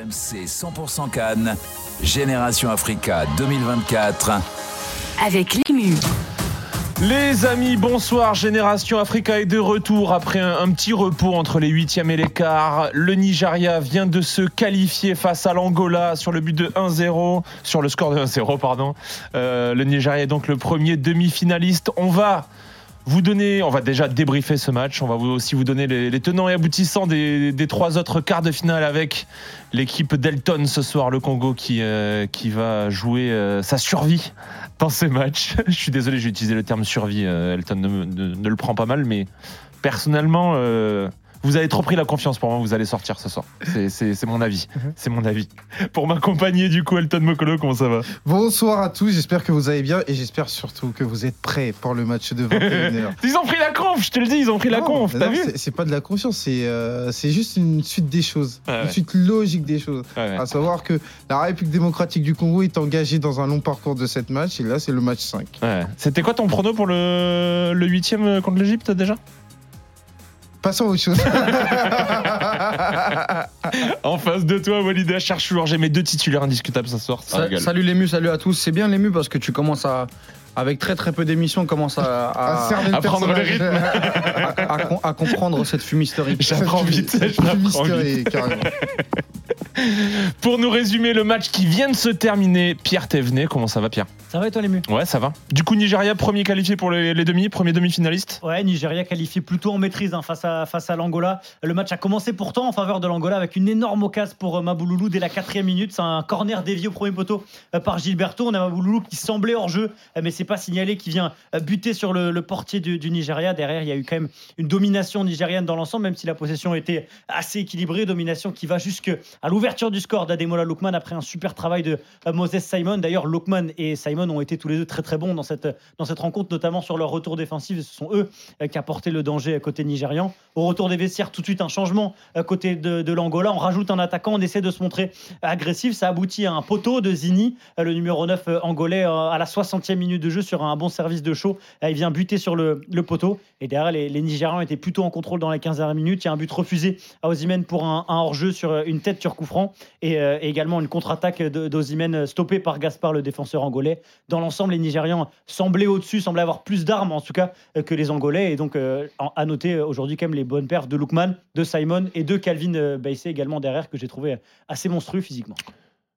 RMC 100% Cannes, Génération Africa 2024. avec l'ému. Les amis, bonsoir. Génération Africa est de retour après un, un petit repos entre les huitièmes et les quarts. Le Nigeria vient de se qualifier face à l'Angola sur le but de 1-0, sur le score de 1-0, pardon. Euh, le Nigeria est donc le premier demi-finaliste. On va vous donner, on va déjà débriefer ce match. On va aussi vous donner les, tenants et aboutissants des, trois autres quarts de finale avec l'équipe d'Elton ce soir, le Congo, qui, euh, va jouer euh, sa survie dans ce match. Je suis désolé, j'ai utilisé le terme survie. euh, Elton ne, le prend pas mal, mais personnellement, vous avez trop pris la confiance pour moi. Vous allez sortir ce soir. C'est- mon avis. C'est mon avis. Pour m'accompagner, du coup, Elton Mokolo, comment ça va? Bonsoir à tous, j'espère que vous allez bien et j'espère surtout que vous êtes prêts pour le match de 21h. Ils ont pris la conf, je te le dis, ils ont pris la conf. T'as vu? c'est- pas de la confiance, c'est euh, juste une suite des choses, Ouais, une suite logique des choses. Ouais. À savoir que la République démocratique du Congo est engagée dans un long parcours de 7 matchs et là c'est le match 5. Ouais. C'était quoi ton prono pour le, le huitième contre l'Égypte déjà? Passons à autre chose. En face de toi, Walid Acharchour, j'ai mes deux titulaires indiscutables ce soir. Ça Sa- salut l'ému, salut à tous. C'est bien l'ému parce que tu commences à, avec très très peu d'émissions, commences à, à, prendre le personnage. à- à com- à comprendre cette fumisterie. J'apprends vite, C'est j'apprends vite. carrément. Pour nous résumer le match qui vient de se terminer, Pierre Thévenet, comment ça va Pierre? Ça va et toi l'ému? Ouais, ça va. Du coup, Nigeria, premier qualifié pour les, les demi, premier demi-finaliste? Ouais, Nigeria qualifié plutôt en maîtrise hein, face à, face à l'Angola. Le match a commencé pourtant en faveur de l'Angola avec une énorme occasion pour euh, Mabouloulou dès la quatrième minute. C'est un corner dévié au premier poteau euh, par Gilberto. On a Mabouloulou qui semblait hors jeu, euh, mais c'est pas signalé, qui vient euh, buter sur le, portier du, Nigeria. Derrière, il y a eu quand même une domination nigérienne dans l'ensemble, même si la possession était assez équilibrée. Domination qui va jusqu'à l'ouverture du score d'Ademola Lookman après un super travail de euh, Moses Simon. D'ailleurs, Lookman et Simon ont été tous les deux très très bons dans cette, dans cette rencontre, notamment sur leur retour défensif. Ce sont eux euh, qui apporté le danger côté nigérian. Au retour des vestiaires, tout de suite un changement côté de, de l'Angola. On rajoute un attaquant, on essaie de se montrer agressif. Ça aboutit à un poteau de Zini, le numéro 9 euh, angolais, à la 60e minute de jeu sur un bon service de. Euh, Il vient buter sur le, poteau. Et derrière, les, les Nigérians étaient plutôt en contrôle dans les 15 dernières minutes. Il y a un but refusé à Osimhen pour un, hors-jeu sur une tête sur euh, et également une contre-attaque d'Osimhen euh, stoppée par Gaspard, le défenseur angolais. Dans l'ensemble, les Nigérians semblaient au-dessus, semblaient avoir plus d'armes en tout cas euh, que les Angolais. Et donc, à noter aujourd'hui quand même les bonnes perfs de Lookman, de Simon et de Calvin Baissé également derrière, que j'ai trouvé assez monstrueux physiquement.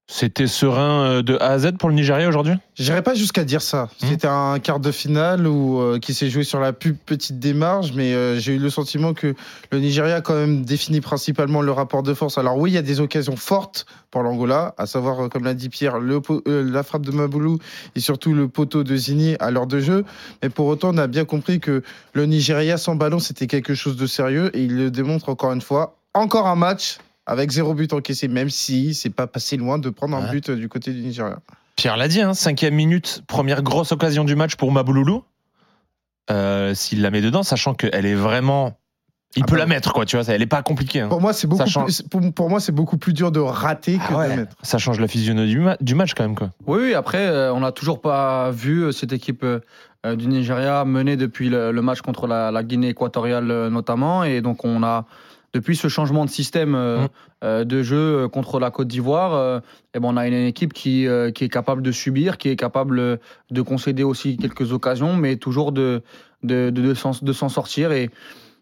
C'était serein euh, de A à Z pour le Nigeria aujourd'hui? J'irais pas jusqu'à dire ça. Hmm. C'était un quart de finale où, euh, qui s'est joué sur la plus petite démarche, mais euh, j'ai eu le sentiment que le Nigeria a quand même défini principalement le rapport de force. Alors oui, il y a des occasions fortes pour l'Angola, à savoir, comme l'a dit Pierre, le euh, la frappe de Maboulou et surtout le poteau de Zini à l'heure de jeu. Mais pour autant, on a bien compris que le Nigeria sans ballon, c'était quelque chose de sérieux et il le démontre encore une fois. Encore un match avec zéro but encaissé, même si c'est pas passé loin de prendre un Ouais. but euh, du côté du Nigeria. Pierre l'a dit, hein, cinquième minute, première grosse occasion du match pour Mabouloulou. Euh, S'il la met dedans, sachant qu'elle est vraiment. Il Ah peut bah. la mettre, quoi, tu vois, elle est pas compliquée. hein. Pour moi, c'est beaucoup, change. plus, pour, pour moi, c'est beaucoup plus dur de rater que Ah ouais, de mettre. Ça change la physionomie du, ma- du match quand même, quoi. Oui, oui, après, euh, on n'a toujours pas vu euh, cette équipe euh, du Nigeria menée depuis le, le match contre la, la Guinée équatoriale euh, notamment. Et donc, on a, depuis ce changement de système euh, Mm. euh, de jeu euh, contre la Côte d'Ivoire, eh ben, on a une équipe qui, qui est capable de subir, qui est capable de concéder aussi quelques occasions, mais toujours de, de, de, de s'en de s'en sortir. Et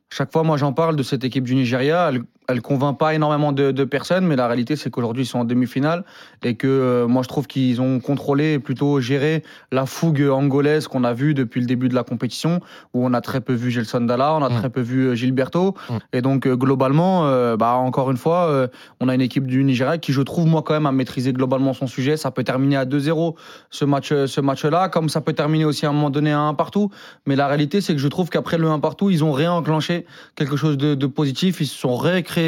chaque fois, moi, j'en parle de cette équipe du Nigeria. Elle, elle convainc pas énormément de, de personnes, mais la réalité, c'est qu'aujourd'hui, ils sont en demi-finale et que euh, moi, je trouve qu'ils ont contrôlé et plutôt géré la fougue angolaise qu'on a vue depuis le début de la compétition, où on a très peu vu Gelson Dalla, on a Mm. très peu vu euh, Gilberto. Mm. Et donc, euh, globalement, euh, bah, encore une fois, on a une équipe du Nigeria qui, je trouve, moi, quand même, a maîtrisé globalement son sujet. Ça peut terminer à 2-0 ce match, euh, ce match-là, comme ça peut terminer aussi à un moment donné à 1 partout. Mais la réalité, c'est que je trouve qu'après le 1 partout, ils ont réenclenché quelque chose de, de positif. Ils se sont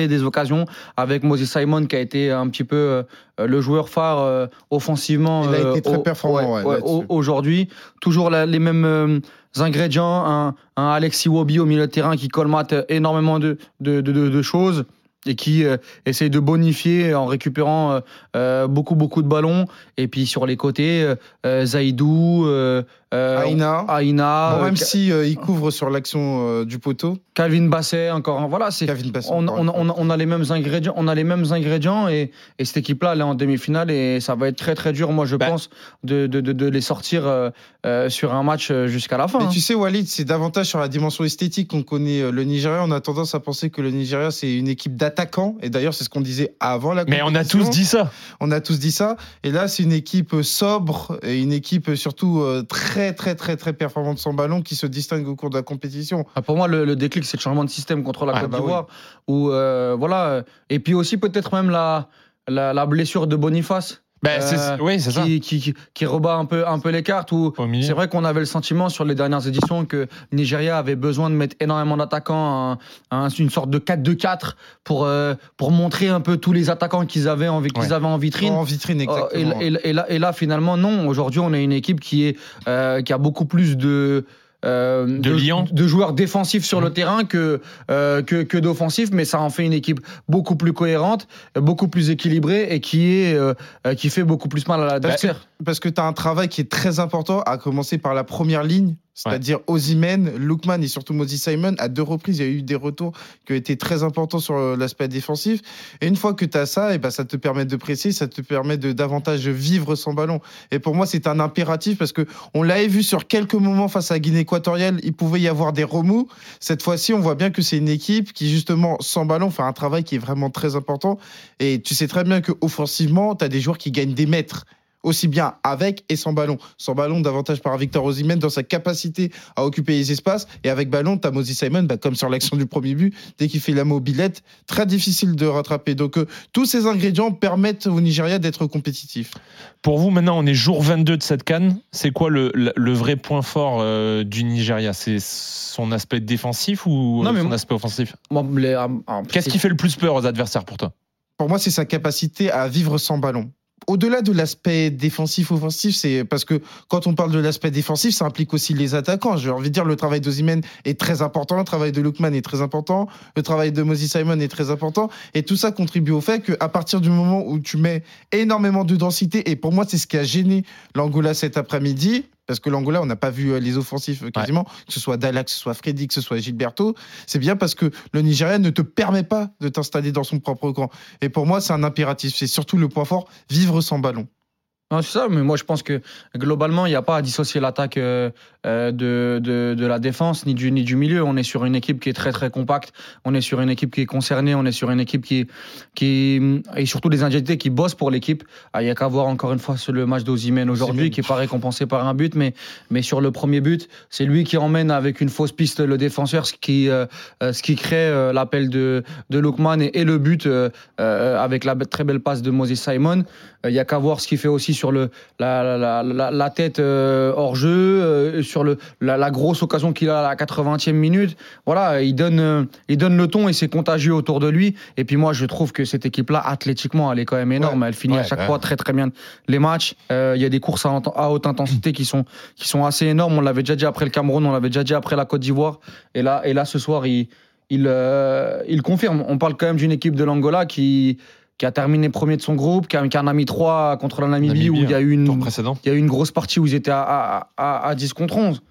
des occasions avec Moses Simon qui a été un petit peu euh, le joueur phare euh, offensivement. Il a euh, été très au- performant, ouais, Aujourd'hui, toujours la- les mêmes euh, ingrédients. Un, un Alexis Wobi au milieu de terrain qui colmate énormément de, de, de- de- de choses. Et qui euh, essaye de bonifier en récupérant euh, euh, beaucoup beaucoup de ballons et puis sur les côtés euh, Zaidou Aïna. Aïna, Bon, même euh, si euh, il couvre sur l'action euh, du poteau, Calvin Basset encore voilà c'est on, a les mêmes ingrédients, on a les mêmes ingrédients et, et cette équipe-là, elle est en demi-finale et ça va être très très dur, moi je Bah. pense, de, de, de- de les sortir euh, euh, sur un match jusqu'à la fin. Mais hein. tu sais, Walid, c'est davantage sur la dimension esthétique qu'on connaît le Nigeria. On a tendance à penser que le Nigeria, c'est une équipe Et d'ailleurs, c'est ce qu'on disait avant la Mais on a tous dit ça. On a tous dit ça. Et là, c'est une équipe sobre et une équipe surtout euh, très, très, très, très performante sans ballon qui se distingue au cours de la compétition. Ah, Pour moi, le, le déclic, c'est le changement de système contre la Ah, Côte bah d'Ivoire. Où, euh, voilà, euh, et puis aussi peut-être même la, la, la blessure de Boniface. C'est- Euh, oui, c'est ça. qui, qui, qui, qui rebat un peu, un peu les cartes. Où c'est vrai qu'on avait le sentiment sur les dernières éditions que le Nigeria avait besoin de mettre énormément d'attaquants, un- un- une sorte de 4-2-4 pour, euh, pour montrer un peu tous les attaquants qu'ils avaient, en, qu'ils Ouais. avaient en vitrine. En vitrine, et, exactement. et- et là, et là, finalement, non. Aujourd'hui, on a une équipe qui, est, euh, qui a beaucoup plus de. Euh, De joueurs défensifs sur le terrain que, euh, que, que d'offensifs, mais ça en fait une équipe beaucoup plus cohérente, beaucoup plus équilibrée et qui, est, euh, euh, qui fait beaucoup plus mal à l'adversaire. Parce que tu as un travail qui est très important, à commencer par la première ligne, c'est-à-dire Ozymen, Lookman et surtout Moses Simon. À deux reprises, il y a eu des retours qui ont été très importants sur euh, l'aspect défensif. Et une fois que tu as ça, et ben, ça te permet de presser, ça te permet de davantage vivre sans ballon. Et pour moi, c'est un impératif parce que on l'avait vu sur quelques moments face à Guinée équatoriale, il pouvait y avoir des remous. Cette fois-ci, on voit bien que c'est une équipe qui, justement, sans ballon, fait un travail qui est vraiment très important. Et tu sais très bien qu'offensivement, tu as des joueurs qui gagnent des mètres aussi bien avec et sans ballon. Sans ballon, davantage par Victor Osimhen dans sa capacité à occuper les espaces. Et avec ballon, t'as Moses Simon, bah, comme sur l'action du premier but, dès qu'il fait la mobilette, très difficile de rattraper. Donc euh, tous ces ingrédients permettent au Nigeria d'être compétitif. Pour vous, maintenant, on est jour 22 de cette canne. C'est quoi le, vrai point fort euh, du Nigeria? C'est son aspect défensif ou Non, euh, mais son moi- aspect offensif? Qu'est-ce qui fait le plus peur aux adversaires pour toi? Pour moi, c'est sa capacité à vivre sans ballon. Au-delà de l'aspect défensif-offensif, c'est parce que quand on parle de l'aspect défensif, ça implique aussi les attaquants. J'ai envie de dire, le travail d'Ozimène est très important, le travail de Lookman est très important, le travail de Moses Simon est très important, et tout ça contribue au fait qu'à partir du moment où tu mets énormément de densité, et pour moi, c'est ce qui a gêné l'Angola cet après-midi, parce que l'Angola, on n'a pas vu euh, les offensifs euh, quasiment, que ce soit Dalla, que ce soit Freddy, que ce soit Gilberto, c'est bien parce que le Nigeria ne te permet pas de t'installer dans son propre camp. Et pour moi, c'est un impératif. C'est surtout le point fort, vivre sans ballon. Non, c'est ça, mais moi je pense que globalement, il n'y a pas à dissocier l'attaque euh, euh, de, de, de la défense ni du, ni du milieu. On est sur une équipe qui est très très compacte, on est sur une équipe qui est concernée, on est sur une équipe qui, qui et surtout des individualités qui bossent pour l'équipe. Ah, Il y a qu'à voir encore une fois le match d'Ozimène aujourd'hui, qui est pas récompensé par un but, mais, mais sur le premier but, c'est lui qui emmène avec une fausse piste le défenseur, ce qui, euh, ce qui crée euh, l'appel de, de Lookman et, et le but avec la très belle passe de Moses Simon. Il n'y a qu'à voir ce qu'il fait aussi sur le, la, la, la, la tête euh, hors jeu, euh, sur le, la, grosse occasion qu'il a à la 80e minute. Voilà, il donne, euh, il donne le ton et c'est contagieux autour de lui. Et puis moi, je trouve que cette équipe-là, athlétiquement, elle est quand même énorme. Elle finit à chaque ouais. fois très très bien les matchs. Il y a des courses à, à haute intensité qui sont, qui sont assez énormes. On l'avait déjà dit après le Cameroun, on l'avait déjà dit après la Côte d'Ivoire. Et là, et là, ce soir, il, il, il confirme. On parle quand même d'une équipe de l'Angola qui, qui a terminé premier de son groupe, qui, a, qui en a mis trois contre la Namibie, Namibie, où il y a eu Tour une, il y a eu une grosse partie où ils étaient à, à, à, à 10 contre 11.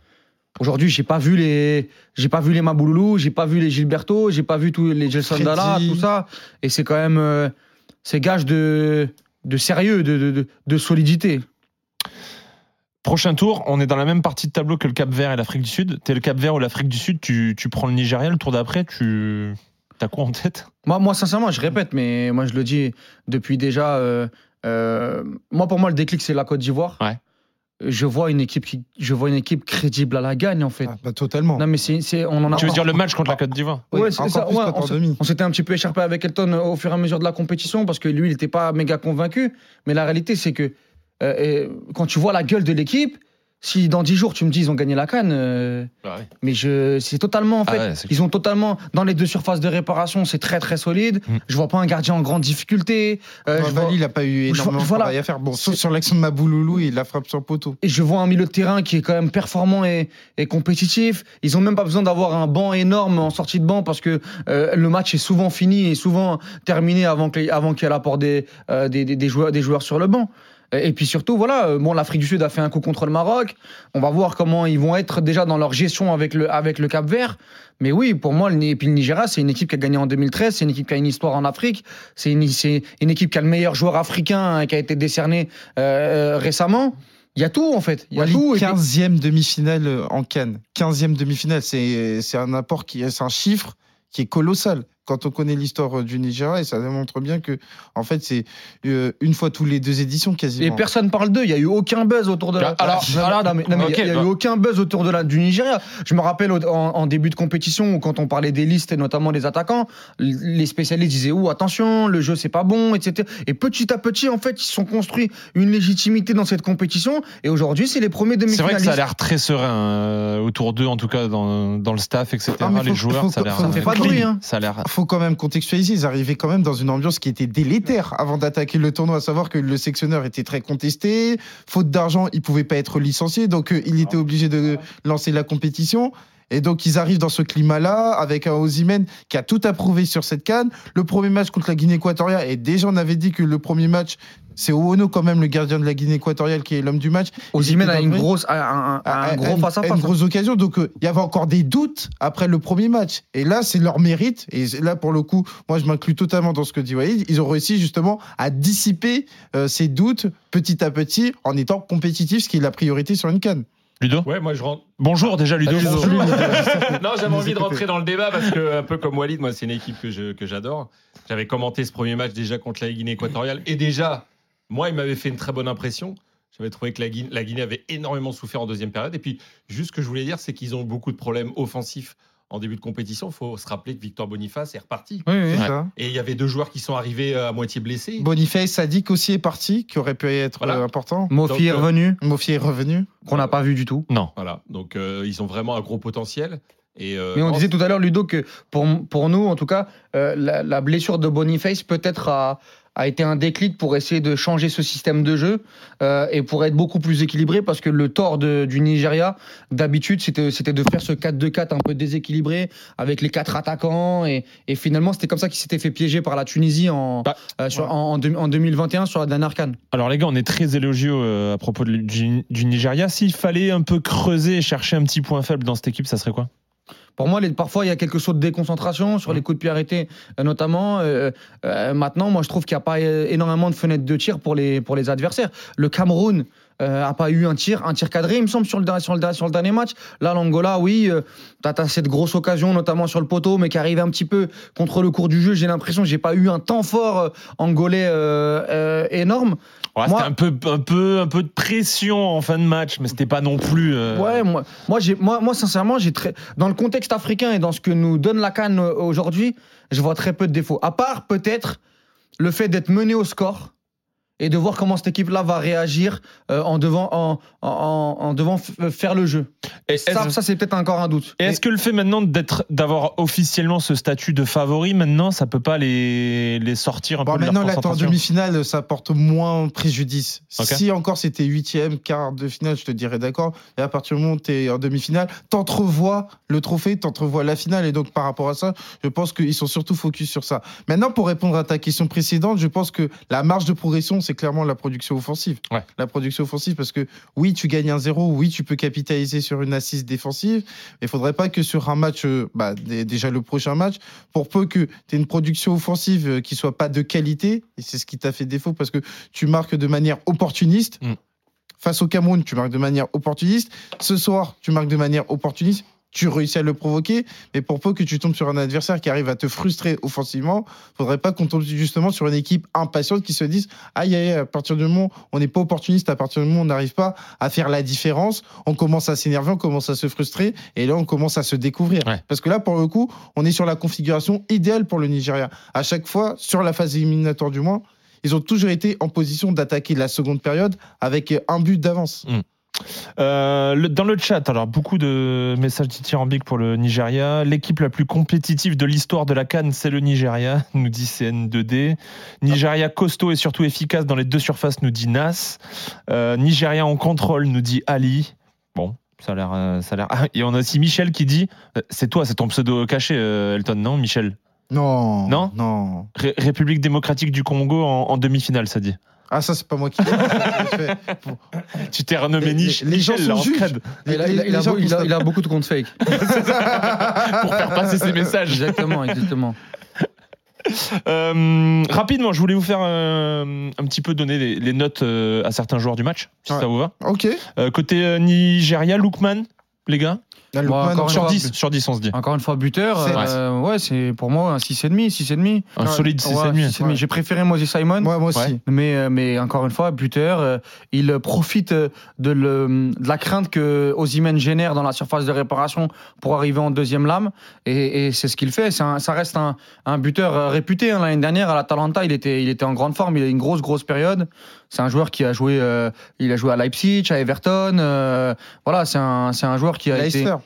Aujourd'hui, j'ai pas vu les, j'ai pas vu les Mabouloulou, j'ai pas vu les Gilberto, j'ai pas vu tous les Gelson. Dalla, tout ça. Et c'est quand même, euh, c'est gage de, de sérieux, de, de, de, de solidité. Prochain tour, on est dans la même partie de tableau que le Cap Vert et l'Afrique du Sud. T'es le Cap Vert ou l'Afrique du Sud, tu, tu prends le Nigeria, le tour d'après, tu. T'as quoi en tête? Moi, moi, sincèrement, je répète, mais moi, je le dis depuis déjà. euh, euh, moi, pour moi, le déclic, c'est la Côte d'Ivoire. Ouais. Je vois une équipe qui, je vois une équipe crédible à la gagne, en fait. Ah, bah, totalement. Non, mais c'est, on en a. Tu veux dire le match contre la Côte d'Ivoire? Oui, Ouais, c'est ça, ouais, on s'était un petit peu écharpé avec Elton au fur et à mesure de la compétition parce que lui, il n'était pas méga convaincu. Mais la réalité, c'est que euh, euh, quand tu vois la gueule de l'équipe, Si dans 10 jours tu me dis ils ont gagné la canne, euh, Bah ouais. mais je, c'est totalement en Ah fait, ouais, c'est ils ont totalement dans les deux surfaces de réparation, c'est très très solide. Mm. Je vois pas un gardien en grande difficulté. Euh, je vois- il a pas eu énormément de voilà. travail à faire. Bon, sauf sur l'action de Mabouloulou, il la frappe sur le poteau. Et je vois un milieu de terrain qui est quand même performant et, et compétitif. Ils ont même pas besoin d'avoir un banc énorme en sortie de banc parce que euh, le match est souvent fini et souvent terminé avant que- avant qu'il y ait l'apport des, euh, des, des- des joueurs, des joueurs sur le banc. Et puis surtout, voilà, euh, bon, l'Afrique du Sud a fait un coup contre le Maroc. On va voir comment ils vont être déjà dans leur gestion avec le, avec le Cap Vert. Mais oui, pour moi, le, et puis le Nigeria, c'est une équipe qui a gagné en 2013, c'est une équipe qui a une histoire en Afrique, c'est une, équipe qui a le meilleur joueur africain hein, qui a été décerné euh, euh, récemment. Il y a tout en fait. Il y a Wally, tout. et puis- 15e demi-finale en Cannes. 15e demi-finale, c'est c'est un apport qui c'est un chiffre qui est colossal quand on connaît l'histoire euh, du Nigeria et ça démontre bien que en fait c'est euh, une fois tous les deux éditions Et quasiment. personne parle d'eux. Il y a eu aucun buzz autour de. La... Alors, alors, non, mais- non, mais il y a- ok, il y a, bah. eu aucun buzz autour de la, du Nigeria. Je me rappelle en, en début de compétition où quand on parlait des listes et notamment des attaquants, les spécialistes disaient ouh attention, le jeu c'est pas bon, etc. Et petit à petit en fait ils se sont construits une légitimité dans cette compétition et aujourd'hui c'est les premiers C'est vrai que demi-finalistes. ça a l'air très serein euh, autour d'eux, en tout cas dans, dans le staff, etc. Ah, les faut- joueurs, faut- ça a l'air. Ça fait pas de bruit, hein. Ça a l'air. Faut quand même contextualiser, ils arrivaient quand même dans une ambiance qui était délétère avant d'attaquer le tournoi, à savoir que le sectionneur était très contesté, faute d'argent, il pouvait pas être licencié, donc euh, il était obligé de lancer la compétition. Et donc ils arrivent dans ce climat-là avec un Osimhen qui a tout approuvé sur cette canne. Le premier match contre la Guinée équatoriale, et déjà on avait dit que le premier match, c'est Oono quand même le gardien de la Guinée équatoriale qui est l'homme du match. Osimhen a une grosse, un, gros face à face. Une grosse occasion. Donc, euh, il y avait encore des doutes après le premier match. Et là, c'est leur mérite. Et là, pour le coup, moi, je m'inclus totalement dans ce que dit Walid. Ils ont réussi justement à dissiper euh, ces doutes petit à petit en étant compétitifs, ce qui est la priorité sur une canne. Ludo? Ouais, moi je rentre. Bonjour déjà, Ludo. Ludo. non, j'avais envie de rentrer dans le débat parce que, un peu comme Walid, moi, c'est une équipe que j'adore. J'avais commenté ce premier match déjà contre la Guinée équatoriale et déjà, moi, il m'avait fait une très bonne impression. J'avais trouvé que la Guinée, la Guinée avait énormément souffert en deuxième période. Et puis, juste ce que je voulais dire, c'est qu'ils ont eu beaucoup de problèmes offensifs en début de compétition. Il faut se rappeler que Victor Boniface est reparti. Oui, oui. C'est Ouais. ça. Et il y avait deux joueurs qui sont arrivés euh, à moitié blessés. Boniface, Sadik aussi est parti, qui aurait pu être Voilà. euh, important. Mofi est Donc, euh, revenu, Mofi est revenu. qu'on n'a pas vu du tout. Non. Voilà. Donc, euh, ils ont vraiment un gros potentiel. Et, euh, Mais on disait tout à l'heure, Ludo, que pour, pour nous, en tout cas, euh, la, la blessure de Boniface peut-être a, a été un déclic pour essayer de changer ce système de jeu euh, et pour être beaucoup plus équilibré parce que le tort de- du Nigeria, d'habitude, c'était c'était de faire ce 4-2-4 un peu déséquilibré avec les quatre attaquants et, et finalement, c'était comme ça qu'il s'était fait piéger par la Tunisie en, Bah, euh, sur- en, en deux- en 2021 sur la dernière canne. Alors les gars, on est très élogieux euh, à propos de- du, du Nigeria. S'il fallait un peu creuser et chercher un petit point faible dans cette équipe, ça serait quoi? Pour moi, les- parfois, il y a quelque chose de déconcentration sur les coups de pied arrêtés, euh, notamment. Euh, euh, maintenant, moi, je trouve qu'il n'y a pas énormément de fenêtres de tir pour les, pour les adversaires. Le Cameroun euh, a pas eu un tir, un tir cadré, il me semble, sur le, dernier- sur le, sur le dernier match. Là, l'Angola, oui, euh, t'as as cette grosse occasion, notamment sur le poteau, mais qui arrive un petit peu contre le cours du jeu. J'ai l'impression que j'ai pas eu un temps fort euh, angolais énorme. Ouais, C'était un peu, un, peu, un peu de pression en fin de match, mais c'était pas non plus. Ouais, moi, moi, moi, moi, sincèrement, j'ai très, dans le contexte africain et dans ce que nous donne la Cannes aujourd'hui, je vois très peu de défauts. À part peut-être le fait d'être mené au score et de voir comment cette équipe-là va réagir euh, en devant, en, en, en devant f- faire le jeu. Et Ça, c'est peut-être encore un doute. Et est-ce que le fait maintenant d'être, d'avoir officiellement ce statut de favori, maintenant, ça peut pas les, les sortir un Bon, peu de leur maintenant, là, t'es en concentration demi-finale, ça porte moins préjudice. Si encore c'était huitième, quart de finale, je te dirais d'accord. Et à partir du moment où t'es en demi-finale, t'entrevois le trophée, t'entrevois la finale. Et donc, par rapport à ça, je pense qu'ils sont surtout focus sur ça. Maintenant, pour répondre à ta question précédente, je pense que la marge de progression, c'est clairement la production offensive. Ouais. La production offensive, parce que oui, tu gagnes un zéro, oui, tu peux capitaliser sur une assise défensive. Mais il faudrait pas que sur un match, euh, bah, dé- déjà le prochain match, pour peu que tu aies une production offensive euh, qui soit pas de qualité, et c'est ce qui t'a fait défaut parce que tu marques de manière opportuniste. Mm. Face au Cameroun, tu marques de manière opportuniste. Ce soir, tu marques de manière opportuniste. Tu réussis à le provoquer, mais pour peu que tu tombes sur un adversaire qui arrive à te frustrer offensivement, faudrait pas qu'on tombe justement sur une équipe impatiente qui se dise aïe aïe, à partir du moment où on n'est pas opportuniste, à partir du moment où on n'arrive pas à faire la différence, on commence à s'énerver, on commence à se frustrer, et là on commence à se découvrir. Ouais. Parce que là, pour le coup, on est sur la configuration idéale pour le Nigeria. À chaque fois, sur la phase éliminatoire du moins, ils ont toujours été en position d'attaquer la seconde période avec un but d'avance. Euh, le- dans le chat, alors beaucoup de messages dithyrambiques pour le Nigeria. L'équipe la plus compétitive de l'histoire de la Cannes, c'est le Nigeria, nous dit CN2D. Nigeria costaud et surtout efficace dans les deux surfaces, nous dit Nas. Euh, Nigeria en contrôle, nous dit Ali. Bon, ça a l'air. euh, ça a l'air. Ah, et on a aussi Michel qui dit C'est toi, c'est ton pseudo caché, Elton, non, Michel? Non. Non? Non. Ré- République démocratique du Congo en, en demi-finale, ça dit. Ah, ça, c'est pas moi qui l'ai fait. Tu t'es renommé Les- Mich- les- les gens sont juges. Les- Il a, les- il a- il a les gens beau- il a- constatent. il a beaucoup de comptes fake. pour faire passer ses messages. Exactement, exactement. Euh, rapidement, je voulais vous faire euh, un petit peu donner les, les notes euh, à certains joueurs du match, si Ouais. ça vous va. Ok. Euh, côté euh, Nigeria, Lookman, les gars Là, Bon, Lookman, encore une sur fois, 10, sur 10, on se dit. Encore une fois, buteur. Euh, ouais, c'est pour moi un 6,5. 6,5. Un Ouais. solide 6,5. Ouais, 6,5. Ouais. J'ai préféré Moses Simon. Ouais, moi aussi. Ouais. Mais, euh, mais encore une fois, buteur, euh, il profite euh, de, le, de la crainte que Osimhen génère dans la surface de réparation pour arriver en deuxième lame. Et, et c'est ce qu'il fait. Un- ça reste un, un buteur réputé. hein. L'année dernière, à l'Atalanta, il était, il était en grande forme. Il a eu une grosse, grosse période. C'est un joueur qui a joué, euh, il a joué à Leipzig, à Everton. euh, voilà, c'est un, c'est un joueur qui a été Leicester.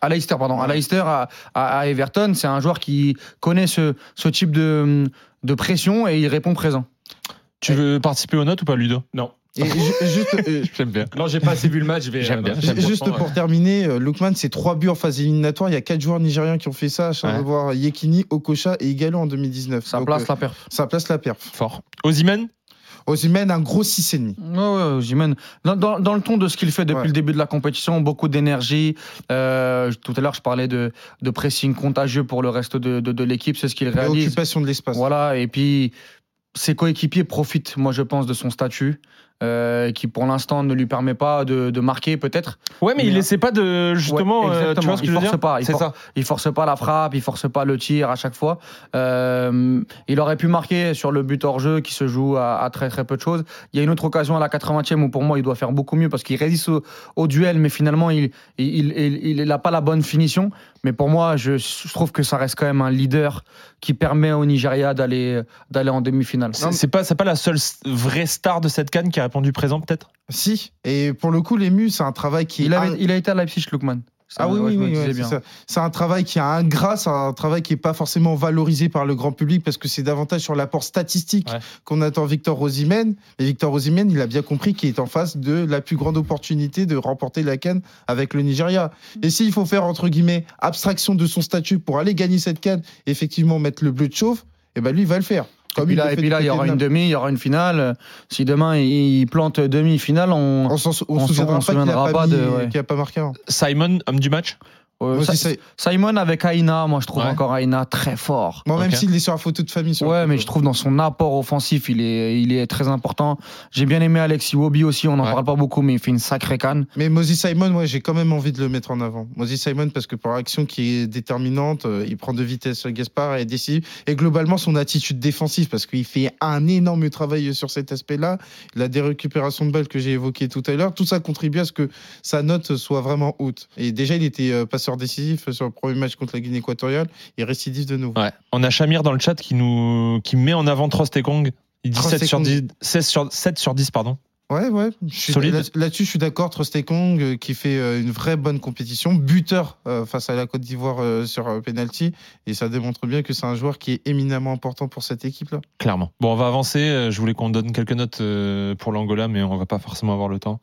à Leicester, pardon, à Leicester, à, à- à Everton. C'est un joueur qui connaît ce, ce type de, de pression et il répond présent. Tu veux participer aux notes ou pas, Ludo? Non. Et ju- juste, euh, J'aime bien. Non, j'ai pas assez vu le match. je vais- J'aime bien, euh, j'aime Juste pour terminer, euh, Lookman, c'est trois buts en phase éliminatoire. Il y a quatre joueurs nigériens qui ont fait ça, à Ouais. savoir Yekini, Okocha et Igalo en 2019. Ça Donc, place euh, la perf. ça place la perf. Fort. Ozymen Osimhen, un gros 6,5. Ouais, ouais, Osimhen. Dans, dans, dans le ton de ce qu'il fait depuis Ouais. le début de la compétition, beaucoup d'énergie. Euh, tout à l'heure, je parlais de, de pressing contagieux pour le reste de, de, de l'équipe. C'est ce qu'il réalise. occupation de l'espace. Voilà, et puis ses coéquipiers profitent, moi je pense, de son statut, euh, qui pour l'instant ne lui permet pas de, de marquer peut-être. Ouais, mais il Mais- essaie pas de. Justement, Ouais, euh, tu exactement. vois ce que Il je veux force dire pas, il for- ça. Il force pas la frappe, il force pas le tir à chaque fois. Euh, il aurait pu marquer sur le but hors jeu qui se joue à, à très très peu de choses. Il y a une autre occasion à la 80e où pour moi il doit faire beaucoup mieux parce qu'il résiste au, au duel, mais finalement il il, il, il a pas la bonne finition. Mais pour moi, je, je trouve que ça reste quand même un leader qui permet au Nigeria d'aller d'aller en demi-finale. C'est pas, c'est pas la seule vraie star de cette canne qui a répondu présent, peut-être? Si. Et pour le coup, l'ému, c'est un travail qui Il, il a été à Leipzig, Lukman. Ça, Ah oui, ouais, oui, oui, c'est bien. ça. C'est un travail qui a un gras, c'est un travail qui n'est pas forcément valorisé par le grand public parce que c'est davantage sur l'apport statistique Ouais. qu'on attend Victor Rosimène. Et Victor Rosimène, il a bien compris qu'il est en face de la plus grande opportunité de remporter la canne avec le Nigeria. Et s'il faut faire, entre guillemets, abstraction de son statut pour aller gagner cette canne, effectivement mettre le bleu de chauve, et ben lui, il va le faire. Et puis il là, le et fait puis là, il y aura de une demi, il y aura une finale. Si demain il plante demi-finale, on, On s'en on on se- souviendra pas de- mis- ouais. qu'il a pas marqué avant. Simon, homme du match? Euh, Moi, Simon avec Aina, moi je trouve Ouais. encore Aina très fort. Moi, même Ok. s'il est sur la photo de famille. sur Ouais, mais je trouve dans son apport offensif, il est, il est très important. J'ai bien aimé Alexis Wobi aussi, on n'en Ouais. parle pas beaucoup, mais il fait une sacrée canne. Mais Moses Simon, moi, j'ai quand même envie de le mettre en avant. Moses Simon, parce que pour l'action qui est déterminante, euh, il prend de vitesse Gaspard et est décisif. Et globalement, son attitude défensive, parce qu'il fait un énorme travail sur cet aspect-là. La dérécupération de balles que j'ai évoquée tout à l'heure, tout ça contribue à ce que sa note soit vraiment haute. Et déjà, il était euh, passeur décisif sur le premier match contre la Guinée équatoriale. Il récidive de nouveau. Ouais. On a Shamir dans le chat qui, nous, qui met en avant Trostekong. Il dit 7 sur, 10, Trostekong. 16 sur, 7 sur 10, pardon. Ouais, ouais. Là- Là-dessus, je suis d'accord. Trostekong euh, qui fait euh, une vraie bonne compétition, buteur euh, face à la Côte d'Ivoire euh, sur penalty, et ça démontre bien que c'est un joueur qui est éminemment important pour cette équipe-là. Clairement. Bon, on va avancer. Je voulais qu'on donne quelques notes pour l'Angola, mais on va pas forcément avoir le temps.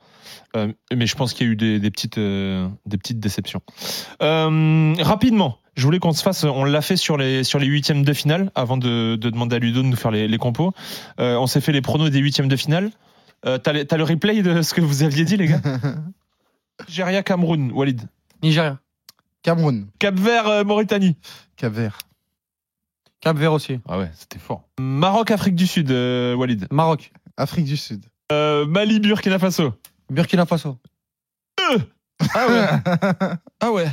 Mais je pense qu'il y a eu des, des petites, des petites déceptions. Rapidement, je voulais qu'on se fasse. On l'a fait sur les sur les huitièmes de finale avant de, de demander à Ludo de nous faire les, les compos. On s'est fait les pronos des huitièmes de finale. Euh, T'as le replay de ce que vous aviez dit, les gars Nigeria, Cameroun, Walid. Nigeria. Cameroun, Cap Vert, euh, Mauritanie. Cap Vert, Cap Vert aussi. Ah ouais, c'était fort. Maroc, Afrique du Sud, euh, Walid. Maroc. Afrique du Sud. Euh, Mali, Burkina Faso. Burkina Faso. Ah ouais. ah ouais.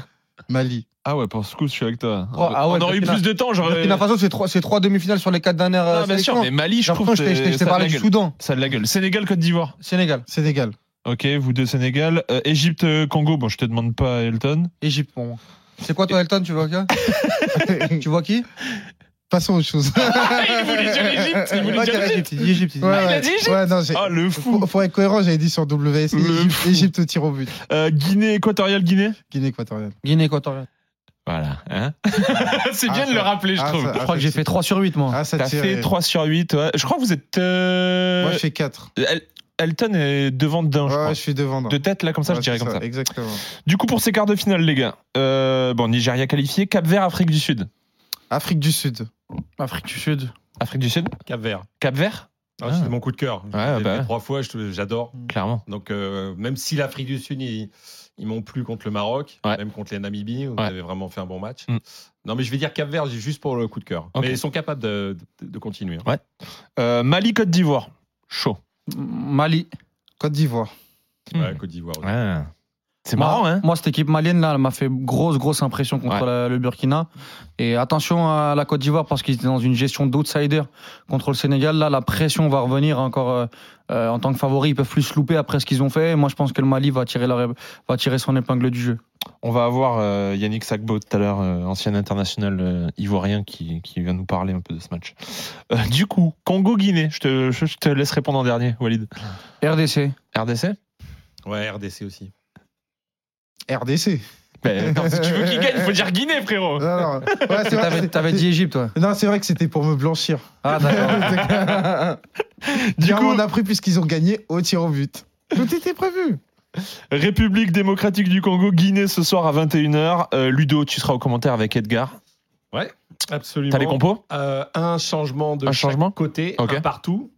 Mali. Ah ouais, pour ce coup, je suis avec toi. Oh, ah ouais, on aurait eu plus de temps, j'aurais. Burkina Faso, c'est trois, c'est trois demi-finales sur les quatre dernières Ah, bien sûr, mais Mali, je trouve que je t'ai- parlé du. Soudan. Ça a de la gueule. Sénégal, Côte d'Ivoire. Sénégal. Sénégal. Ok, vous deux Sénégal. Euh, Égypte, euh, Congo. Bon, je te demande pas, Elton. Égypte pour moi. C'est quoi toi, Elton Tu vois qui Tu vois qui Passons à autre chose. il voulait dire Égypte, il voulait dire Ouais, il a dit Égypte Ouais, non, j'ai- Ah, le fou. faut, faut être cohérent, j'avais dit sur WS, Le Égypte, fou. Égypte au tir au but. Euh, Guinée équatoriale, Guinée? Guinée équatoriale. Guinée équatoriale. Voilà. Hein C'est bien Ah, de le rappeler, je ah, trouve. ça- Je crois que j'ai fait 3 sur 8, moi. Ah, ça T'as tire. fait 3 sur 8. Ouais. Je crois que vous êtes. euh, Moi, je fais 4. El- Elton est devant d'un, je Ouais, crois. je suis devant. De tête, là, comme ça, Ouais, je dirais comme ça. Exactement. Du coup, pour ces quarts de finale, les gars, euh, bon, Nigeria qualifié, Cap Vert, Afrique du Sud. Afrique du Sud. Afrique du Sud. Afrique du Sud Cap Vert. Cap Vert Ah, Ah. C'est mon coup de cœur. Ouais, bah trois fois, j'adore. Clairement. Donc, euh, même si l'Afrique du Sud, ils, ils m'ont plu contre le Maroc, Ouais. même contre les Namibie, où Ouais. ils avaient vraiment fait un bon match. Mm. Non, mais je vais dire Cap Vert juste pour le coup de cœur. Mais ils sont capables de, de- de continuer. hein. Euh, Mali, Côte d'Ivoire. Chaud. Mali. Côte d'Ivoire. Ouais, Côte d'Ivoire. C'est Moi- marrant, hein Moi, cette équipe malienne, là, elle m'a fait grosse, grosse impression contre Ouais. la- le Burkina. Et attention à la Côte d'Ivoire parce qu'ils étaient dans une gestion d'outsider contre le Sénégal. Là, la pression va revenir encore euh, euh, en tant que favori. Ils peuvent plus se louper après ce qu'ils ont fait. Moi, je pense que le Mali va tirer, leur- va tirer son épingle du jeu. On va avoir euh, Yannick Sagbo tout à l'heure, euh, ancien international euh, ivoirien, qui, qui vient nous parler un peu de ce match. Euh, du coup, Congo-Guinée, je te, je te laisse répondre en dernier, Walid. RDC. RDC Ouais, RDC aussi. RDC. Si tu veux qu'il gagne, il faut dire Guinée, frérot. Non, non. Ouais, c'est vrai, T'avais dit Égypte, toi. Non, c'est vrai que c'était pour me blanchir. Ah, d'accord. Du Bien, coup, on a pris puisqu'ils ont gagné au tir au but. Tout était prévu. République démocratique du Congo, Guinée ce soir à 21h. Euh, Ludo, tu seras au commentaire avec Edgar. Absolument. T'as les compos Euh, un changement de Un chaque changement côté, un partout.